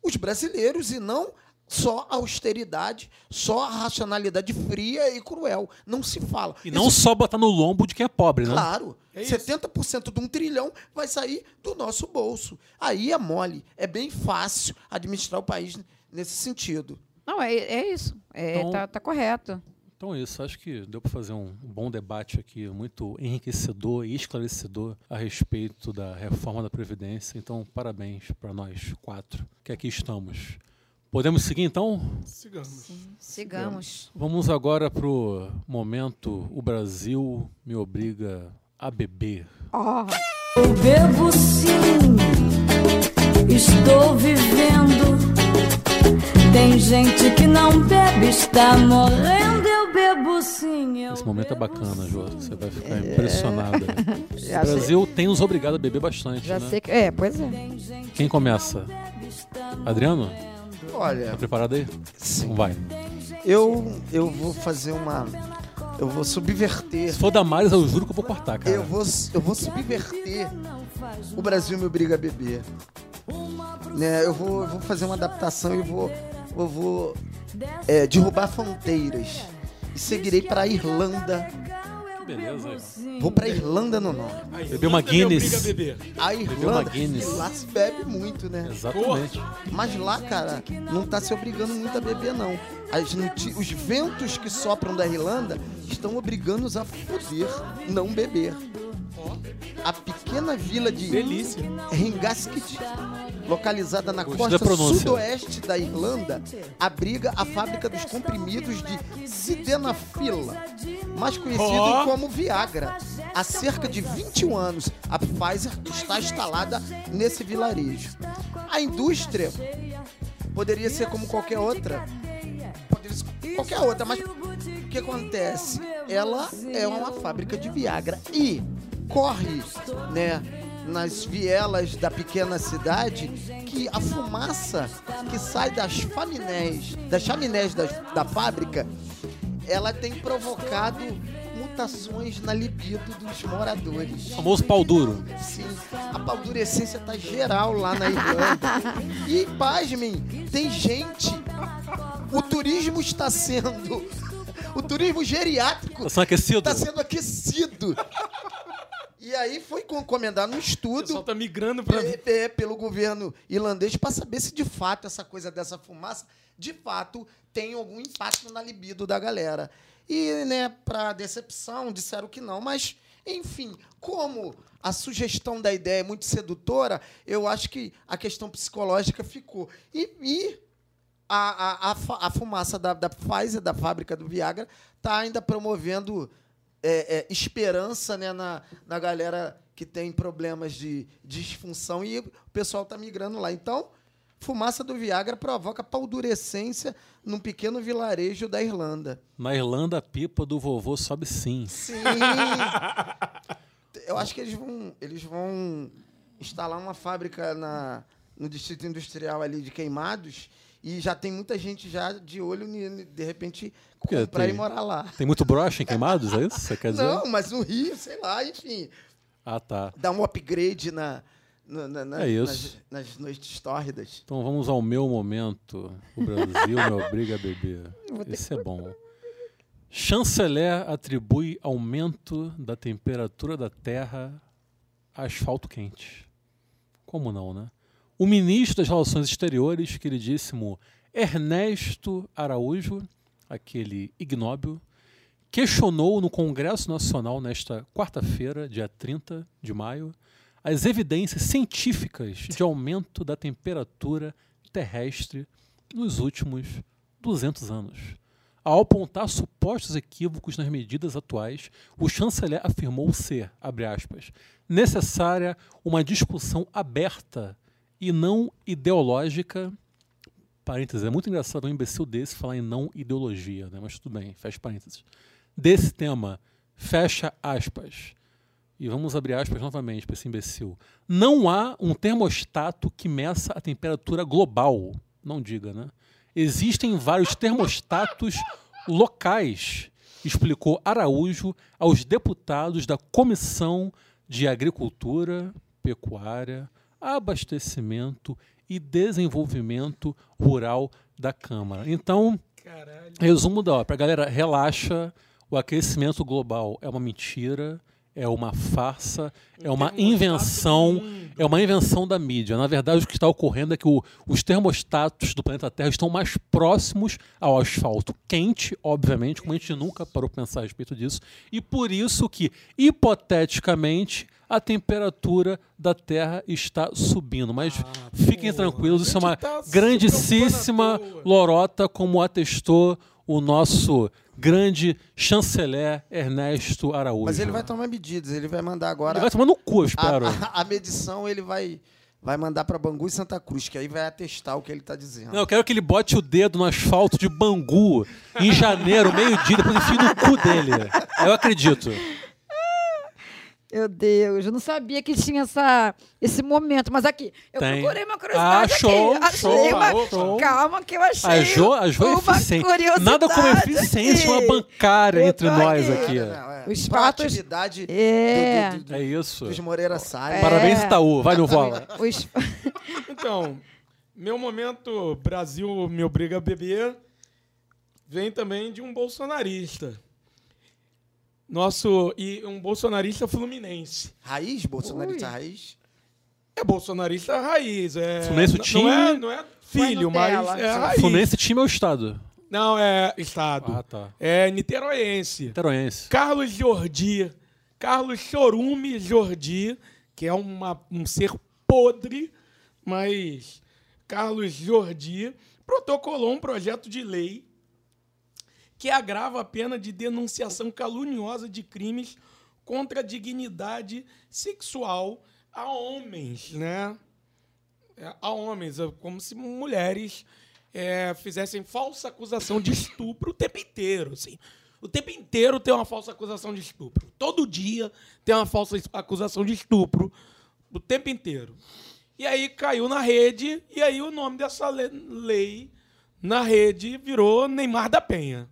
os brasileiros e não só a austeridade, só a racionalidade fria e cruel. Não se fala. E não só botar no lombo de quem é pobre, né? Claro. É isso. 70% de um trilhão vai sair do nosso bolso. Aí é mole. É bem fácil administrar o país nesse sentido. Não, é, é isso. É, Então- tá, tá correto. Então é isso, acho que deu para fazer um bom debate aqui, muito enriquecedor e esclarecedor a respeito da reforma da Previdência. Então, parabéns para nós quatro que aqui estamos. Podemos seguir então? Sigamos. Sigamos. Vamos agora para o momento O Brasil me obriga a beber. Ó, Eu bebo sim, estou vivendo. Tem gente que não bebe, está morrendo. Eu bebo sim. Eu Esse momento é bacana, Jô. sim. Você vai ficar impressionada. <laughs> Já o sei. Brasil tem nos obrigado a beber bastante, já né? sei que. É, pois é. Quem começa? que Adriano? Tá Olha, preparado aí? sim. Vai. Eu, eu vou fazer uma. Eu vou subverter. Se for da Maris, eu juro que eu vou cortar, cara. Eu vou, eu vou subverter o Brasil me obriga a beber. Né, eu, vou, eu vou fazer uma adaptação e vou, eu vou é, derrubar fronteiras. E seguirei para a Irlanda. Beleza. aí. Vou para a Irlanda no norte. Beber uma me Guinness. a beber. A uma Irlanda. Guinness. lá se bebe muito, né? Exatamente. Mas lá, cara, não tá se obrigando muito a beber, não. As noti- os ventos que sopram da Irlanda estão obrigando-os a poder não beber. A pequena vila de Delícia. Localizada na Gostei costa sudoeste da Irlanda, abriga a fábrica dos comprimidos de Sildenafila, mais conhecido Ó. como Viagra. Há cerca de 21 anos, a Pfizer está instalada nesse vilarejo. A indústria poderia ser como qualquer outra. Poderia ser qualquer outra, mas o que acontece? Ela é uma fábrica de Viagra e corre, né, nas vielas da pequena cidade que a fumaça que sai das chaminés, das chaminés das- da fábrica, ela tem provocado mutações na libido dos moradores. O famoso pau duro. Sim, a paldurecência tá geral lá na Irlanda. <laughs> E, pasmem, tem gente. O turismo está sendo. O turismo geriátrico Tá sendo aquecido? está sendo aquecido. E aí foi encomendado um O estudo pessoal tá migrando pra. é, pelo governo irlandês para saber se de fato essa coisa dessa fumaça de fato tem algum impacto na libido da galera. E, né, para decepção, disseram que não, mas enfim, como a sugestão da ideia é muito sedutora, eu acho que a questão psicológica ficou. E, e a, a, a, a fumaça da, da Pfizer, da fábrica do Viagra, está ainda promovendo é, é, esperança né, na, na galera que tem problemas de disfunção e o pessoal está migrando lá. Então, fumaça do Viagra provoca paldurecência num pequeno vilarejo da Irlanda. Na Irlanda, a pipa do vovô sobe sim. Sim! Eu acho que eles vão, eles vão instalar uma fábrica na, no distrito industrial ali de Queimados e já tem muita gente já de olho, de repente, comprar Tem- e morar lá. Tem muito broche em queimados, é isso? Você quer dizer? Não, mas no Rio, sei lá, enfim. Ah, tá. Dar um upgrade na, na- na- na- É isso. nas, nas noites tórridas. Então vamos ao meu momento. O Brasil me obriga a beber. Esse é bom. Chanceler atribui aumento da temperatura da Terra a asfalto quente. Como não, né? O ministro das Relações Exteriores, queridíssimo Ernesto Araújo, aquele ignóbil, questionou no Congresso Nacional nesta quarta-feira, dia 30 de maio, as evidências científicas de aumento da temperatura terrestre nos últimos 200 anos. Ao apontar supostos equívocos nas medidas atuais, o chanceler afirmou ser, aspas, necessária uma discussão aberta e não ideológica. Parênteses, é muito engraçado um imbecil desse falar em não ideologia, né? mas tudo bem, fecha parênteses. Desse tema, fecha aspas. E vamos abrir aspas novamente para esse imbecil. Não há um termostato que meça a temperatura global. Não diga, né? Existem vários termostatos locais, explicou Araújo aos deputados da Comissão de Agricultura, Pecuária, Abastecimento e Desenvolvimento Rural da Câmara. Então, Caralho. Resumo da ópera. Galera, relaxa. O aquecimento global é uma mentira, é uma farsa, é uma invenção, é uma invenção da mídia. Na verdade, o que está ocorrendo é que o- os termostatos do planeta Terra estão mais próximos ao asfalto quente, obviamente, como a gente nunca parou para pensar a respeito disso, e por isso que, hipoteticamente, a temperatura da Terra está subindo. Mas fiquem Ah, pô, tranquilos, isso é a uma tá grandíssima lorota, como atestou o nosso grande chanceler Ernesto Araújo. Mas ele vai tomar medidas, ele vai mandar agora. Ele vai tomar no cu, eu a, espero. a- <laughs> a medição ele vai, vai mandar para Bangu e Santa Cruz, que aí vai atestar o que ele está dizendo. Não, eu quero que ele bote o dedo no asfalto de Bangu em janeiro, meio-dia, depois enfie no cu dele. Eu acredito. Meu Deus, eu não sabia que tinha essa, esse momento. Mas aqui, eu Tem. procurei uma curiosidade Ah, show, aqui. Achei show, uma, show. Calma que eu achei A Jo, a jo é uma eficiente. curiosidade Nada como eficiência uma bancária Eu entre nós aqui. aqui. Não, não, é. Os fatos- É. do, do, do, É isso. dos Moreira Salles. Parabéns, Itaú. Vai no vola. <laughs> Os- <laughs> Então, meu momento Brasil me obriga a beber vem também de um bolsonarista. Nosso e um bolsonarista fluminense. Raiz, bolsonarista Ui. raiz. É bolsonarista raiz, é. Fluminense o não- time- Não é, não é filho, mas é raiz. Fluminense time é o estado. Não, é estado. Ah, tá. É niteroense. Niteroense. Carlos Jordi, Carlos Chorume Jordi, que é uma, um ser podre, mas Carlos Jordi protocolou um projeto de lei que agrava a pena de denunciação caluniosa de crimes contra a dignidade sexual a homens, né? é, a homens, é como se mulheres é, fizessem falsa acusação de estupro o tempo inteiro. Assim. O tempo inteiro tem uma falsa acusação de estupro. Todo dia tem uma falsa acusação de estupro. O tempo inteiro. E aí caiu na rede, e aí o nome dessa le- lei na rede virou Neymar da Penha.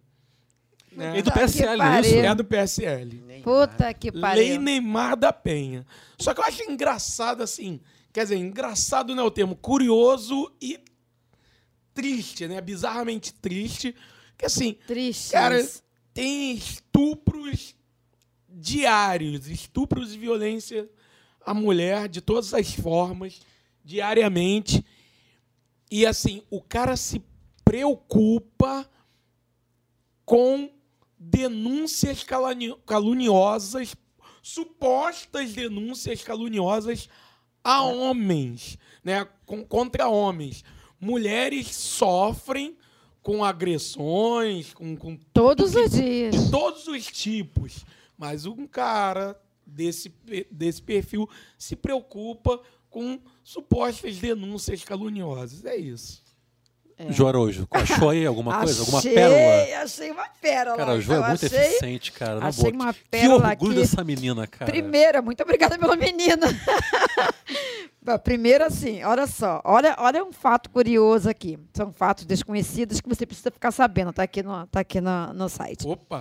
E do Puta que PSL, isso? É do PSL. Puta que Lei pariu. Neymar da Penha. Só que eu acho engraçado assim. Quer dizer, engraçado não é o termo, curioso e triste, né? Bizarramente triste. Que assim, Triste. cara, tem estupros diários, estupros e violência à mulher de todas as formas, diariamente. E assim, o cara se preocupa com denúncias caluniosas, supostas denúncias caluniosas a homens, né? Contra homens. Mulheres sofrem com agressões, com, com Todos os dias. de todos os tipos. Mas um cara desse, desse perfil se preocupa com supostas denúncias caluniosas. É isso. Jô Araújo, achou aí alguma <laughs> coisa? Alguma Achei, pérola? Achei uma pérola. Cara, a Jô então, é muito achei... eficiente, cara. Na achei boa. uma que pérola orgulho aqui. dessa menina, cara. Primeira, muito obrigada pela menina. <laughs> Primeiro, assim, olha só. Olha, olha um fato curioso aqui. São fatos desconhecidos que você precisa ficar sabendo. Está aqui, no, tá aqui no, no site. Opa!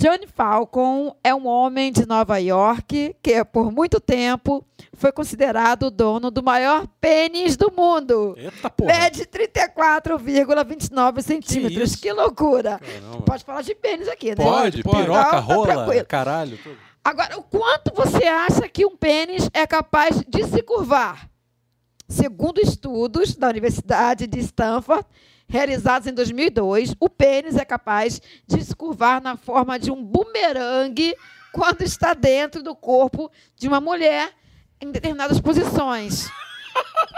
Johnny Falcon é um homem de Nova York que, por muito tempo, foi considerado o dono do maior pênis do mundo. Eita porra. Mede 34,29 centímetros. isso? Que loucura. Caramba. Pode falar de pênis aqui, né? Pode, Pode. piroca, Não, tá rola, tranquilo. caralho. Tudo. Agora, o quanto você acha que um pênis é capaz de se curvar? Segundo estudos da Universidade de Stanford, realizados em 2002, o pênis é capaz de se curvar na forma de um bumerangue quando está dentro do corpo de uma mulher em determinadas posições.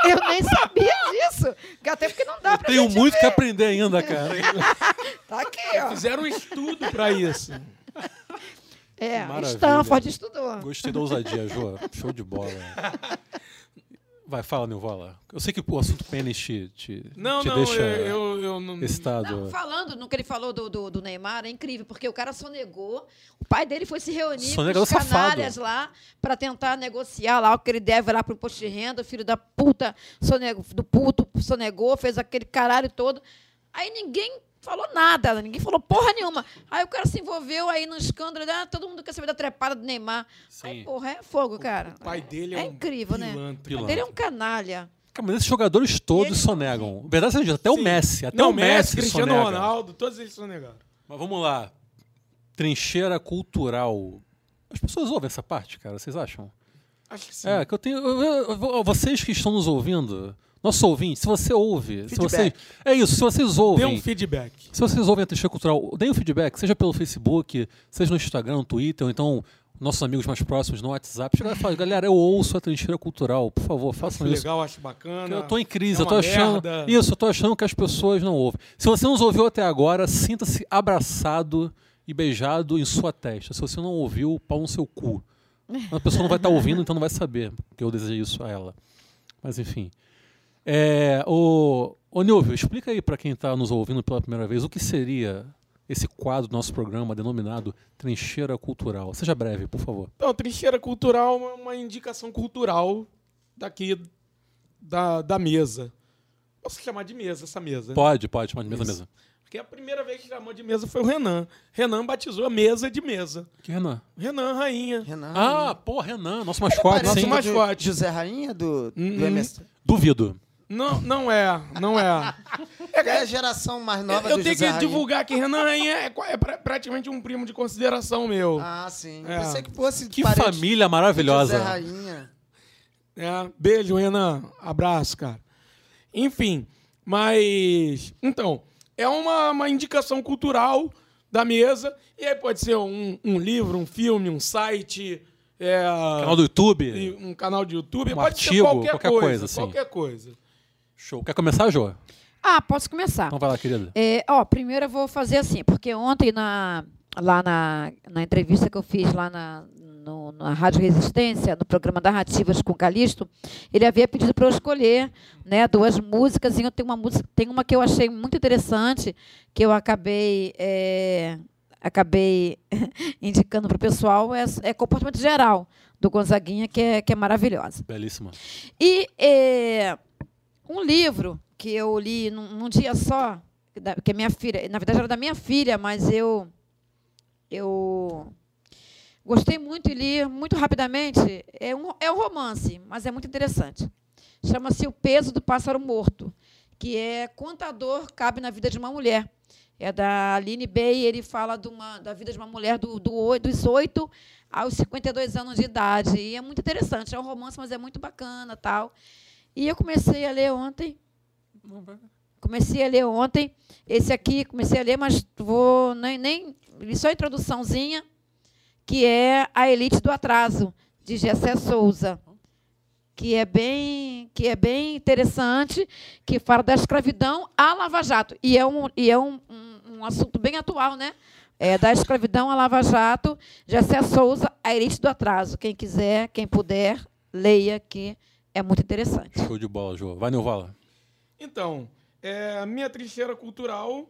Eu nem sabia disso. que Até porque não dá pra Tenho muito que ver. aprender ainda, cara. <laughs> Tá aqui, ó. Fizeram um estudo para isso. É, Maravilha. Stanford estudou. Gostei da ousadia, Jô. Show de bola. <laughs> Vai, fala, Nilvola. Eu sei que o assunto pênis te, te, Não, te não, deixa eu, eu, eu não. excitado. Não, falando no que ele falou do, do, do Neymar, é incrível, porque o cara sonegou. O pai dele foi se reunir com os safado. canalhas lá para tentar negociar lá o que ele deve lá pro imposto de renda. O filho da puta, sonegou, do puto, sonegou, fez aquele caralho todo. Aí ninguém falou nada, ninguém falou porra nenhuma. Aí o cara se envolveu aí no escândalo, ah, todo mundo quer saber da trepada do Neymar. Aí, Sim. porra, é fogo, cara. O pai dele é, é um incrível, né? pilantra. O pai dele é um canalha. Cara, mas esses jogadores todos ele- sonegam. Verdade seja, até o Sim. Messi. Até Não, o Messi, Cristiano sonega. Ronaldo, todos eles sonegaram. Mas vamos lá. Trincheira cultural. As pessoas ouvem essa parte, cara, vocês acham? Acho que sim. É, que eu tenho. eu- eu- eu- vocês que estão nos ouvindo, nosso ouvinte, se você ouve. Se você, Feedback. é isso, se vocês Dê ouvem. um feedback. Se vocês ouvem a Trincheira Cultural, deem um feedback, seja pelo Facebook, seja no Instagram, no Twitter, ou então nossos amigos mais próximos no WhatsApp. Chega e fala, galera, eu ouço a Trincheira Cultural, por favor, Acho façam isso. legal, acho bacana. Eu tô em crise, É eu tô achando. merda. Isso, eu tô achando que as pessoas não ouvem. Se você nos ouviu até agora, sinta-se abraçado e beijado em sua testa. Se você não ouviu, pau no seu cu. A pessoa não vai estar ouvindo, então não vai saber que eu desejei isso a ela. Mas enfim. É, o, ô Nilvio, explica aí para quem está nos ouvindo pela primeira vez o que seria esse quadro do nosso programa denominado Trincheira Cultural. Seja breve, por favor. Então, trincheira cultural é uma, indicação cultural daqui da, da mesa. Posso chamar de mesa essa mesa? Pode, pode, chamar de mesa Isso. mesa. Porque a primeira vez que chamou de mesa foi o Renan. Renan batizou a mesa de mesa. Que Renan? Renan, rainha. Renan. Ah, pô, Renan, nosso mascote, Nosso mascote. José Rainha do, do Uhum. MS. Duvido. Não, não é, não <laughs> é. É a geração mais nova eu do tenho José que divulgar que Renan Rainha é, é pra- praticamente um primo de consideração meu. Ah, sim. É. Pensei que fosse Que parente família maravilhosa. José Rainha. É, beijo, Renan. Abraço, cara. Enfim, mas. Então, é uma, uma indicação cultural da mesa. E aí pode ser um, um livro, um filme, um site. É, Canal do YouTube. e um canal de YouTube. Um pode ser artigo, qualquer, qualquer coisa. coisa, assim. Qualquer coisa. Show. Quer começar, Jô? Ah, posso começar. Então vai lá, querida. É, ó, primeiro eu vou fazer assim, porque ontem na, lá na, na entrevista que eu fiz lá na, no- na Rádio Resistência, no programa Narrativas com Calixto, ele havia pedido para eu escolher né, duas músicas. E eu tenho uma música, tem uma que eu achei muito interessante, que eu acabei. é, acabei <laughs> indicando para o pessoal, é, é Comportamento Geral, do Gonzaguinha, que é, que é maravilhosa. Belíssima. E é, um livro que eu li num, num dia só, que minha filha, na verdade era da minha filha, mas eu eu gostei muito e li muito rapidamente. É um, é um romance, mas é muito interessante. Chama-se O Peso do Pássaro Morto, que é contador cabe na vida de uma mulher. É da Aline Bey, ele fala uma, da vida de uma mulher do, do, dos 8 aos 52 anos de idade. E é muito interessante. É um romance, mas é muito bacana tal. E eu comecei a ler ontem. Comecei a ler ontem. Esse aqui, comecei a ler, mas vou nem, nem só a introduçãozinha, que é A Elite do Atraso, de Gessé Souza. Que é bem, que é bem interessante, que fala da escravidão à Lava Jato. E é um, e é um, um, um assunto bem atual, né? É, da escravidão à Lava Jato, Gessé Souza, A Elite do Atraso. Quem quiser, quem puder, leia, que é muito interessante. Show de bola, Jô. Vai, Nilvala. Então, é, a minha trincheira cultural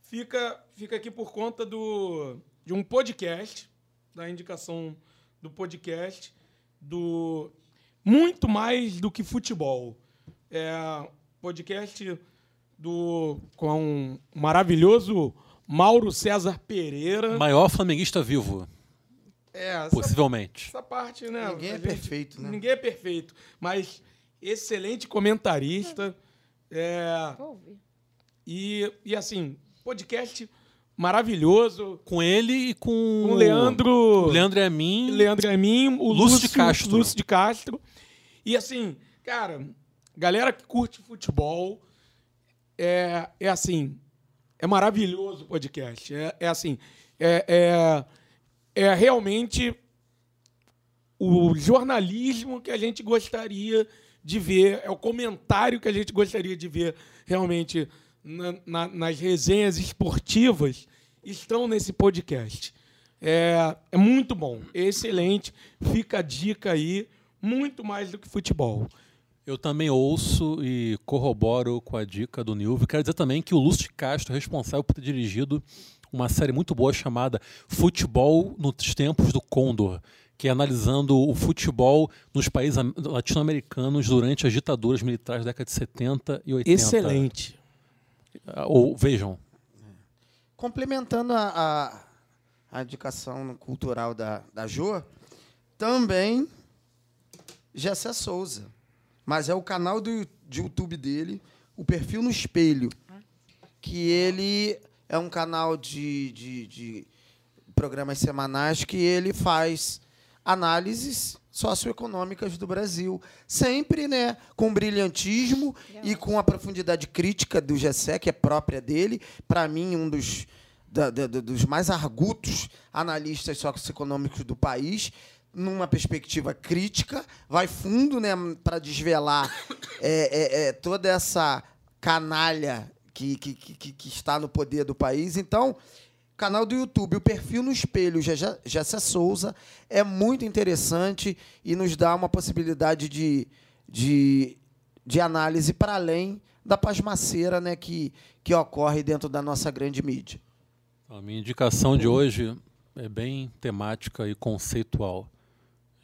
fica, fica aqui por conta do, de um podcast, da indicação do podcast, do Muito Mais do que Futebol. É podcast do, com o maravilhoso Mauro César Pereira. Maior flamenguista vivo, É, essa possivelmente. essa parte, né? Ninguém é perfeito, né? Ninguém é perfeito, mas excelente comentarista. É, e, e assim, podcast maravilhoso. Com ele e com. Com o Leandro. O Leandro é mim. Leandro é mim, o Lúcio Lúcio, de Castro. Lúcio de Castro. E assim, cara, galera que curte futebol, é, é assim, é maravilhoso o podcast. É, é assim, é, é, é realmente o jornalismo que a gente gostaria de ver, é o comentário que a gente gostaria de ver realmente na- na- nas resenhas esportivas estão nesse podcast. É, é muito bom, é excelente. Fica a dica aí, muito mais do que futebol. Eu também ouço e corroboro com a dica do Nilvio. Quero dizer também que o Lúcio Castro responsável por ter dirigido uma série muito boa chamada Futebol nos Tempos do Condor, que é analisando o futebol nos países am- latino-americanos durante as ditaduras militares da década de 70 e 80. Excelente. Ah, Ou vejam, Complementando a, a, a indicação cultural da, da Jo, também Gessé Souza. Mas é o canal do, de YouTube dele, o perfil no espelho. Que ele é um canal de, de, de programas semanais que ele faz análises socioeconômicas do Brasil. Sempre né, com brilhantismo e com a profundidade crítica do Gessé, que é própria dele. Para mim, um dos, da- da- dos mais argutos analistas socioeconômicos do país, numa perspectiva crítica, vai fundo né, para desvelar é, é, é, toda essa canalha que, que, que, que- está no poder do país. Então, canal do YouTube, o perfil no espelho, Gessé Souza, é muito interessante e nos dá uma possibilidade de, de, de análise para além da pasmaceira né, que, que ocorre dentro da nossa grande mídia. a minha indicação de hoje é bem temática e conceitual.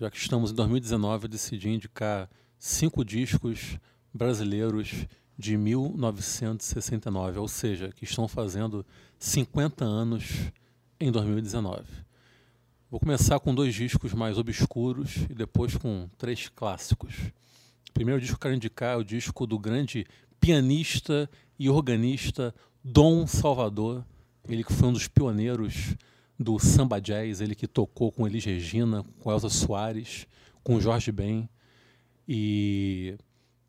Já que estamos em 2019, eu decidi indicar cinco discos brasileiros de 1969, ou seja, que estão fazendo 50 anos em 2019. Vou começar com dois discos mais obscuros e depois com três clássicos. O primeiro disco que quero indicar é o disco do grande pianista e organista Dom Salvador, ele que foi um dos pioneiros do samba jazz, ele que tocou com Elis Regina, com Elza Soares, com Jorge Ben e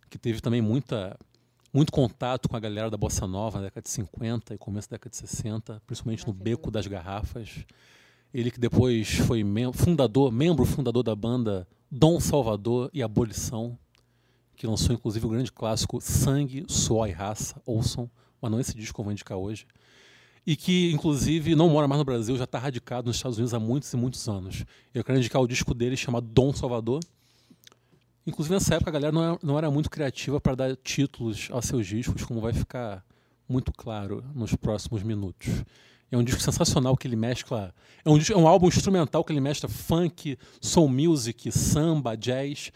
que teve também muita muito contato com a galera da bossa nova na década de 50 e começo da década de 60, principalmente no Beco das Garrafas. Ele que depois foi mem fundador, membro fundador da banda Dom Salvador e Abolição, que lançou inclusive o grande clássico Sangue, Suor e Raça, ouçam, mas não esse disco que eu vou indicar hoje. e que, inclusive, não mora mais no Brasil, já está radicado nos Estados Unidos há muitos e muitos anos. Eu quero indicar o disco dele chamado Dom Salvador. Inclusive, nessa época, a galera não era, não era muito criativa para dar títulos aos seus discos, como vai ficar muito claro nos próximos minutos. É um disco sensacional que ele mescla. É um, é um álbum instrumental que ele mescla funk, soul music, samba, jazz.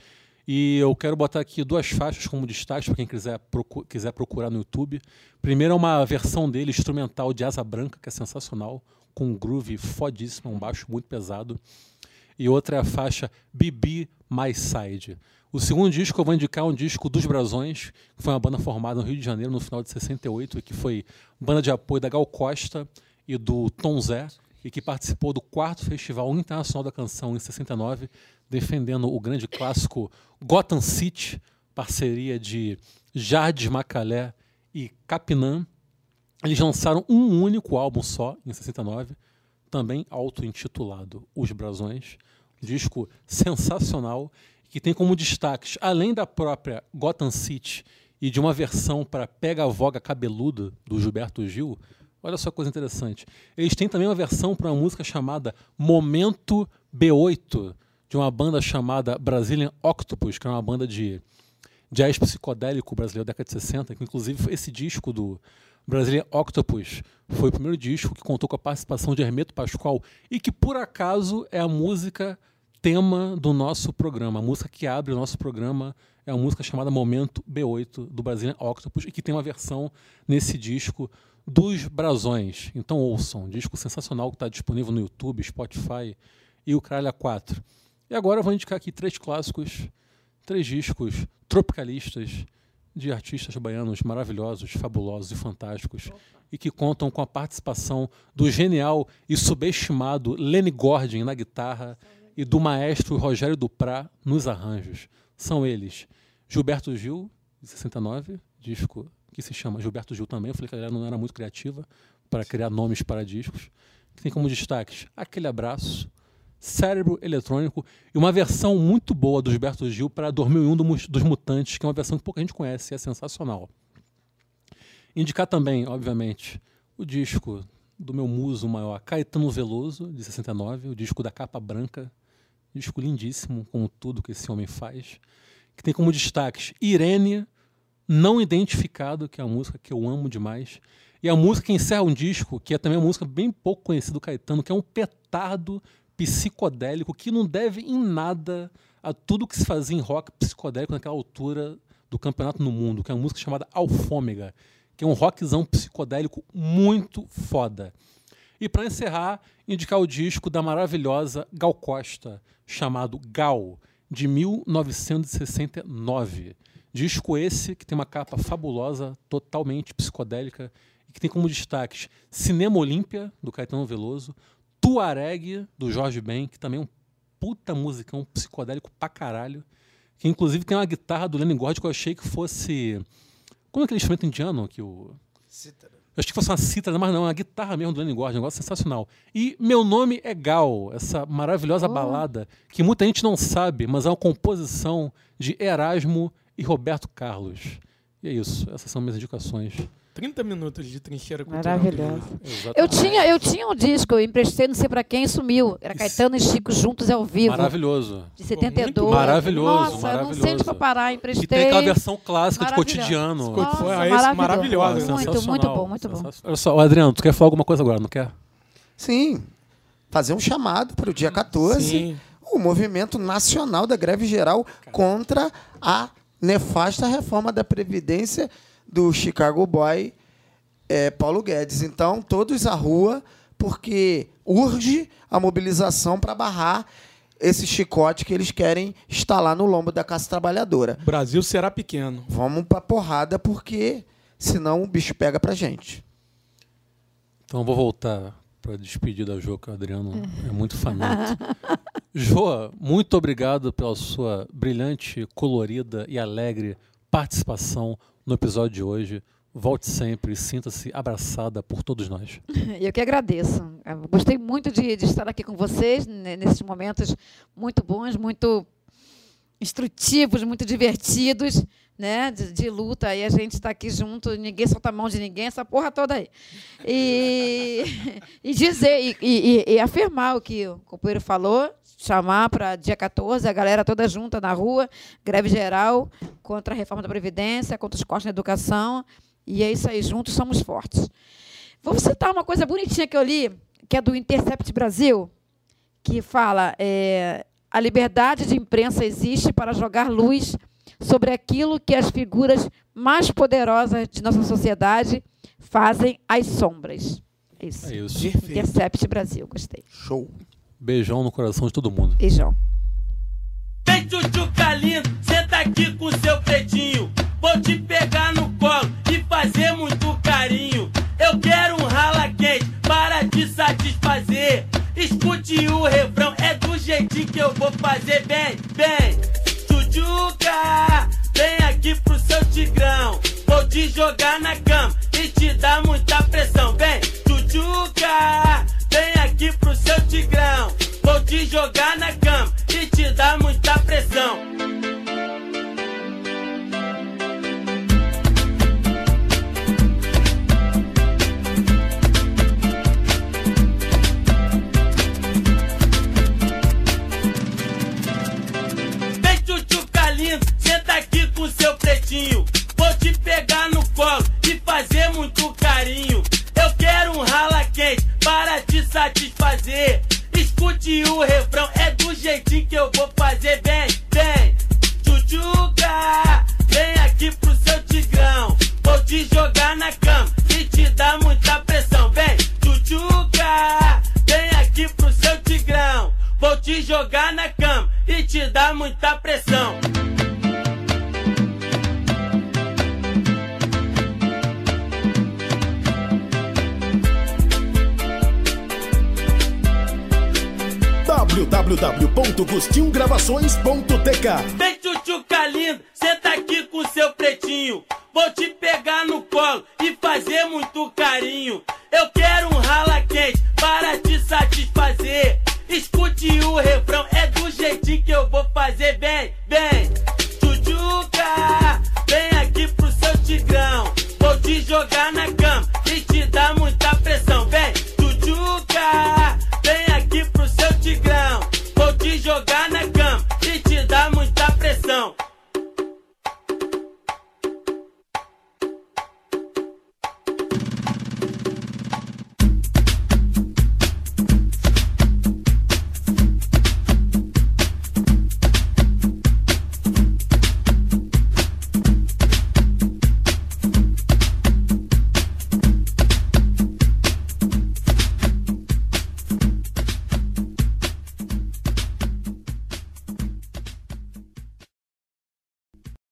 E eu quero botar aqui duas faixas como destaque para quem quiser, procu- quiser procurar no YouTube. Primeiro é uma versão dele instrumental de Asa Branca, que é sensacional, com um groove fodíssimo, um baixo muito pesado. E outra é a faixa Bibi My Side. O segundo disco eu vou indicar um disco dos Brasões, que foi uma banda formada no Rio de Janeiro no final de 68, e que foi banda de apoio da Gal Costa e do Tom Zé, e que participou do quarto Festival Internacional da Canção em 69, defendendo o grande clássico Gotham City, parceria de Jardim Macalé e Capinã. Eles lançaram um único álbum só, em 69, também auto-intitulado Os Brasões. Um disco sensacional, que tem como destaques, além da própria Gotham City e de uma versão para Pega a Voga Cabeluda, do Gilberto Gil, olha só que coisa interessante. Eles têm também uma versão para uma música chamada Momento B8, de uma banda chamada Brazilian Octopus, que é uma banda de jazz psicodélico brasileiro da década de 60, que inclusive esse disco do Brazilian Octopus foi o primeiro disco que contou com a participação de Hermeto Pascoal e que por acaso é a música tema do nosso programa. A música que abre o nosso programa é uma música chamada Momento B8 do Brazilian Octopus e que tem uma versão nesse disco dos Brasões. Então ouçam, um disco sensacional que está disponível no YouTube, Spotify e o Caralho 4. E agora eu vou indicar aqui três clássicos, três discos tropicalistas de artistas baianos maravilhosos, fabulosos e fantásticos e que contam com a participação do genial e subestimado Lenny Gordon na guitarra e do maestro Rogério Duprá nos arranjos. São eles Gilberto Gil, de 69, disco que se chama Gilberto Gil também. Eu falei que a galera não era muito criativa para criar nomes para discos. Que tem como destaques Aquele Abraço, Cérebro Eletrônico e uma versão muito boa do Gilberto Gil para 2001 do Mus- dos Mutantes, que é uma versão que pouca gente conhece e é sensacional. Indicar também, obviamente, o disco do meu muso maior, Caetano Veloso, de 69, o disco da capa branca, disco lindíssimo, com tudo que esse homem faz, que tem como destaques Irene, Não Identificado, que é uma música que eu amo demais, e a música que encerra um disco, que é também uma música bem pouco conhecida do Caetano, que é um petardo psicodélico que não deve em nada a tudo que se fazia em rock psicodélico naquela altura do campeonato no mundo, que é uma música chamada Alfômega, que é um rockzão psicodélico muito foda. E para encerrar, indicar o disco da maravilhosa Gal Costa, chamado Gal, de 1969. Disco esse que tem uma capa fabulosa, totalmente psicodélica, e que tem como destaques Cinema Olímpia, do Caetano Veloso, Tuareg, do Jorge Ben, que também é um puta musicão psicodélico pra caralho, que inclusive tem uma guitarra do Lenny Gordon que eu achei que fosse... Como é aquele instrumento indiano que o... Eu achei que fosse uma cítara, mas não, é uma guitarra mesmo do Lenny Gordon, um negócio sensacional. E Meu Nome é Gal, essa maravilhosa Oh. balada, que muita gente não sabe, mas é uma composição de Erasmo e Roberto Carlos. E é isso, essas são minhas indicações. 30 minutos de trincheira cultural. Maravilhoso. Eu tinha, eu tinha um disco, eu emprestei, não sei pra quem, e sumiu. Era Caetano e Chico juntos ao vivo. Maravilhoso. De 72. Maravilhoso, Nossa, eu não sei maravilhoso. onde pra parar, E emprestei. tem aquela versão clássica de Maravilhoso. cotidiano. Nossa, Foi esse maravilhoso. maravilhosa. Muito, muito bom, muito bom. Olha só, Adriano, tu quer falar alguma coisa agora, não quer? Sim. Fazer um chamado para o dia 14, Sim. o movimento nacional da greve geral contra a nefasta reforma da Previdência do Chicago Boy eh, Paulo Guedes. Então, todos à rua, porque urge a mobilização para barrar esse chicote que eles querem instalar no lombo da classe trabalhadora. O Brasil será pequeno. Vamos pra porrada, porque senão o bicho pega pra gente. Então vou voltar para despedir da Jo, que o Adriano é muito fanático. <laughs> Jo, muito obrigado pela sua brilhante, colorida e alegre participação no episódio de hoje. Volte sempre e sinta-se abraçada por todos nós. <laughs> Eu que agradeço. Eu gostei muito de, de estar aqui com vocês né, nesses momentos muito bons, muito instrutivos, muito divertidos. né, de, de luta, e a gente está aqui junto, ninguém solta a mão de ninguém, essa porra toda aí. E, <laughs> e dizer, e, e- e afirmar o que o companheiro falou, chamar para dia 14, a galera toda junta na rua, greve geral, contra a reforma da Previdência, contra os cortes na educação, e é isso aí, juntos somos fortes. Vou citar uma coisa bonitinha que eu li, que é do Intercept Brasil, que fala é, a liberdade de imprensa existe para jogar luz sobre aquilo que as figuras mais poderosas de nossa sociedade fazem às sombras. É Isso. É isso. Intercept Brasil, gostei. Show. Beijão no coração de todo mundo. Beijão. Vem, tchutchuca lindo, senta aqui com seu pretinho. Vou te pegar no colo e fazer muito carinho. Eu quero um rala quente para te satisfazer. Escute o refrão, é do jeitinho que eu vou fazer. Bem, bem, tchutchuca, vem aqui pro seu tigrão. Vou te jogar na cama e te dar muita pressão. Vem, tchutchuca, vem aqui pro seu tigrão. Vou te jogar na cama e te dar muita pressão. Vem, tchutchuca senta aqui com seu pretinho. Vou te pegar no colo e fazer muito carinho. Te satisfazer. Escute o refrão, é do jeitinho que eu vou fazer. Vem, vem, tchutchuca, vem aqui pro seu tigrão. Vou te jogar na cama e te dar muita pressão. Vem, tchutchuca, vem aqui pro seu tigrão. Vou te jogar na cama e te dar muita pressão. www.gustingravações.tk Vem, tchutchuca lindo, senta aqui com seu pretinho. Vou te pegar no colo e fazer muito carinho. Eu quero um rala quente para te satisfazer. Escute o refrão, é do jeitinho que eu vou fazer. Bem, bem, tchutchuca, vem aqui pro seu tigrão. Vou te jogar na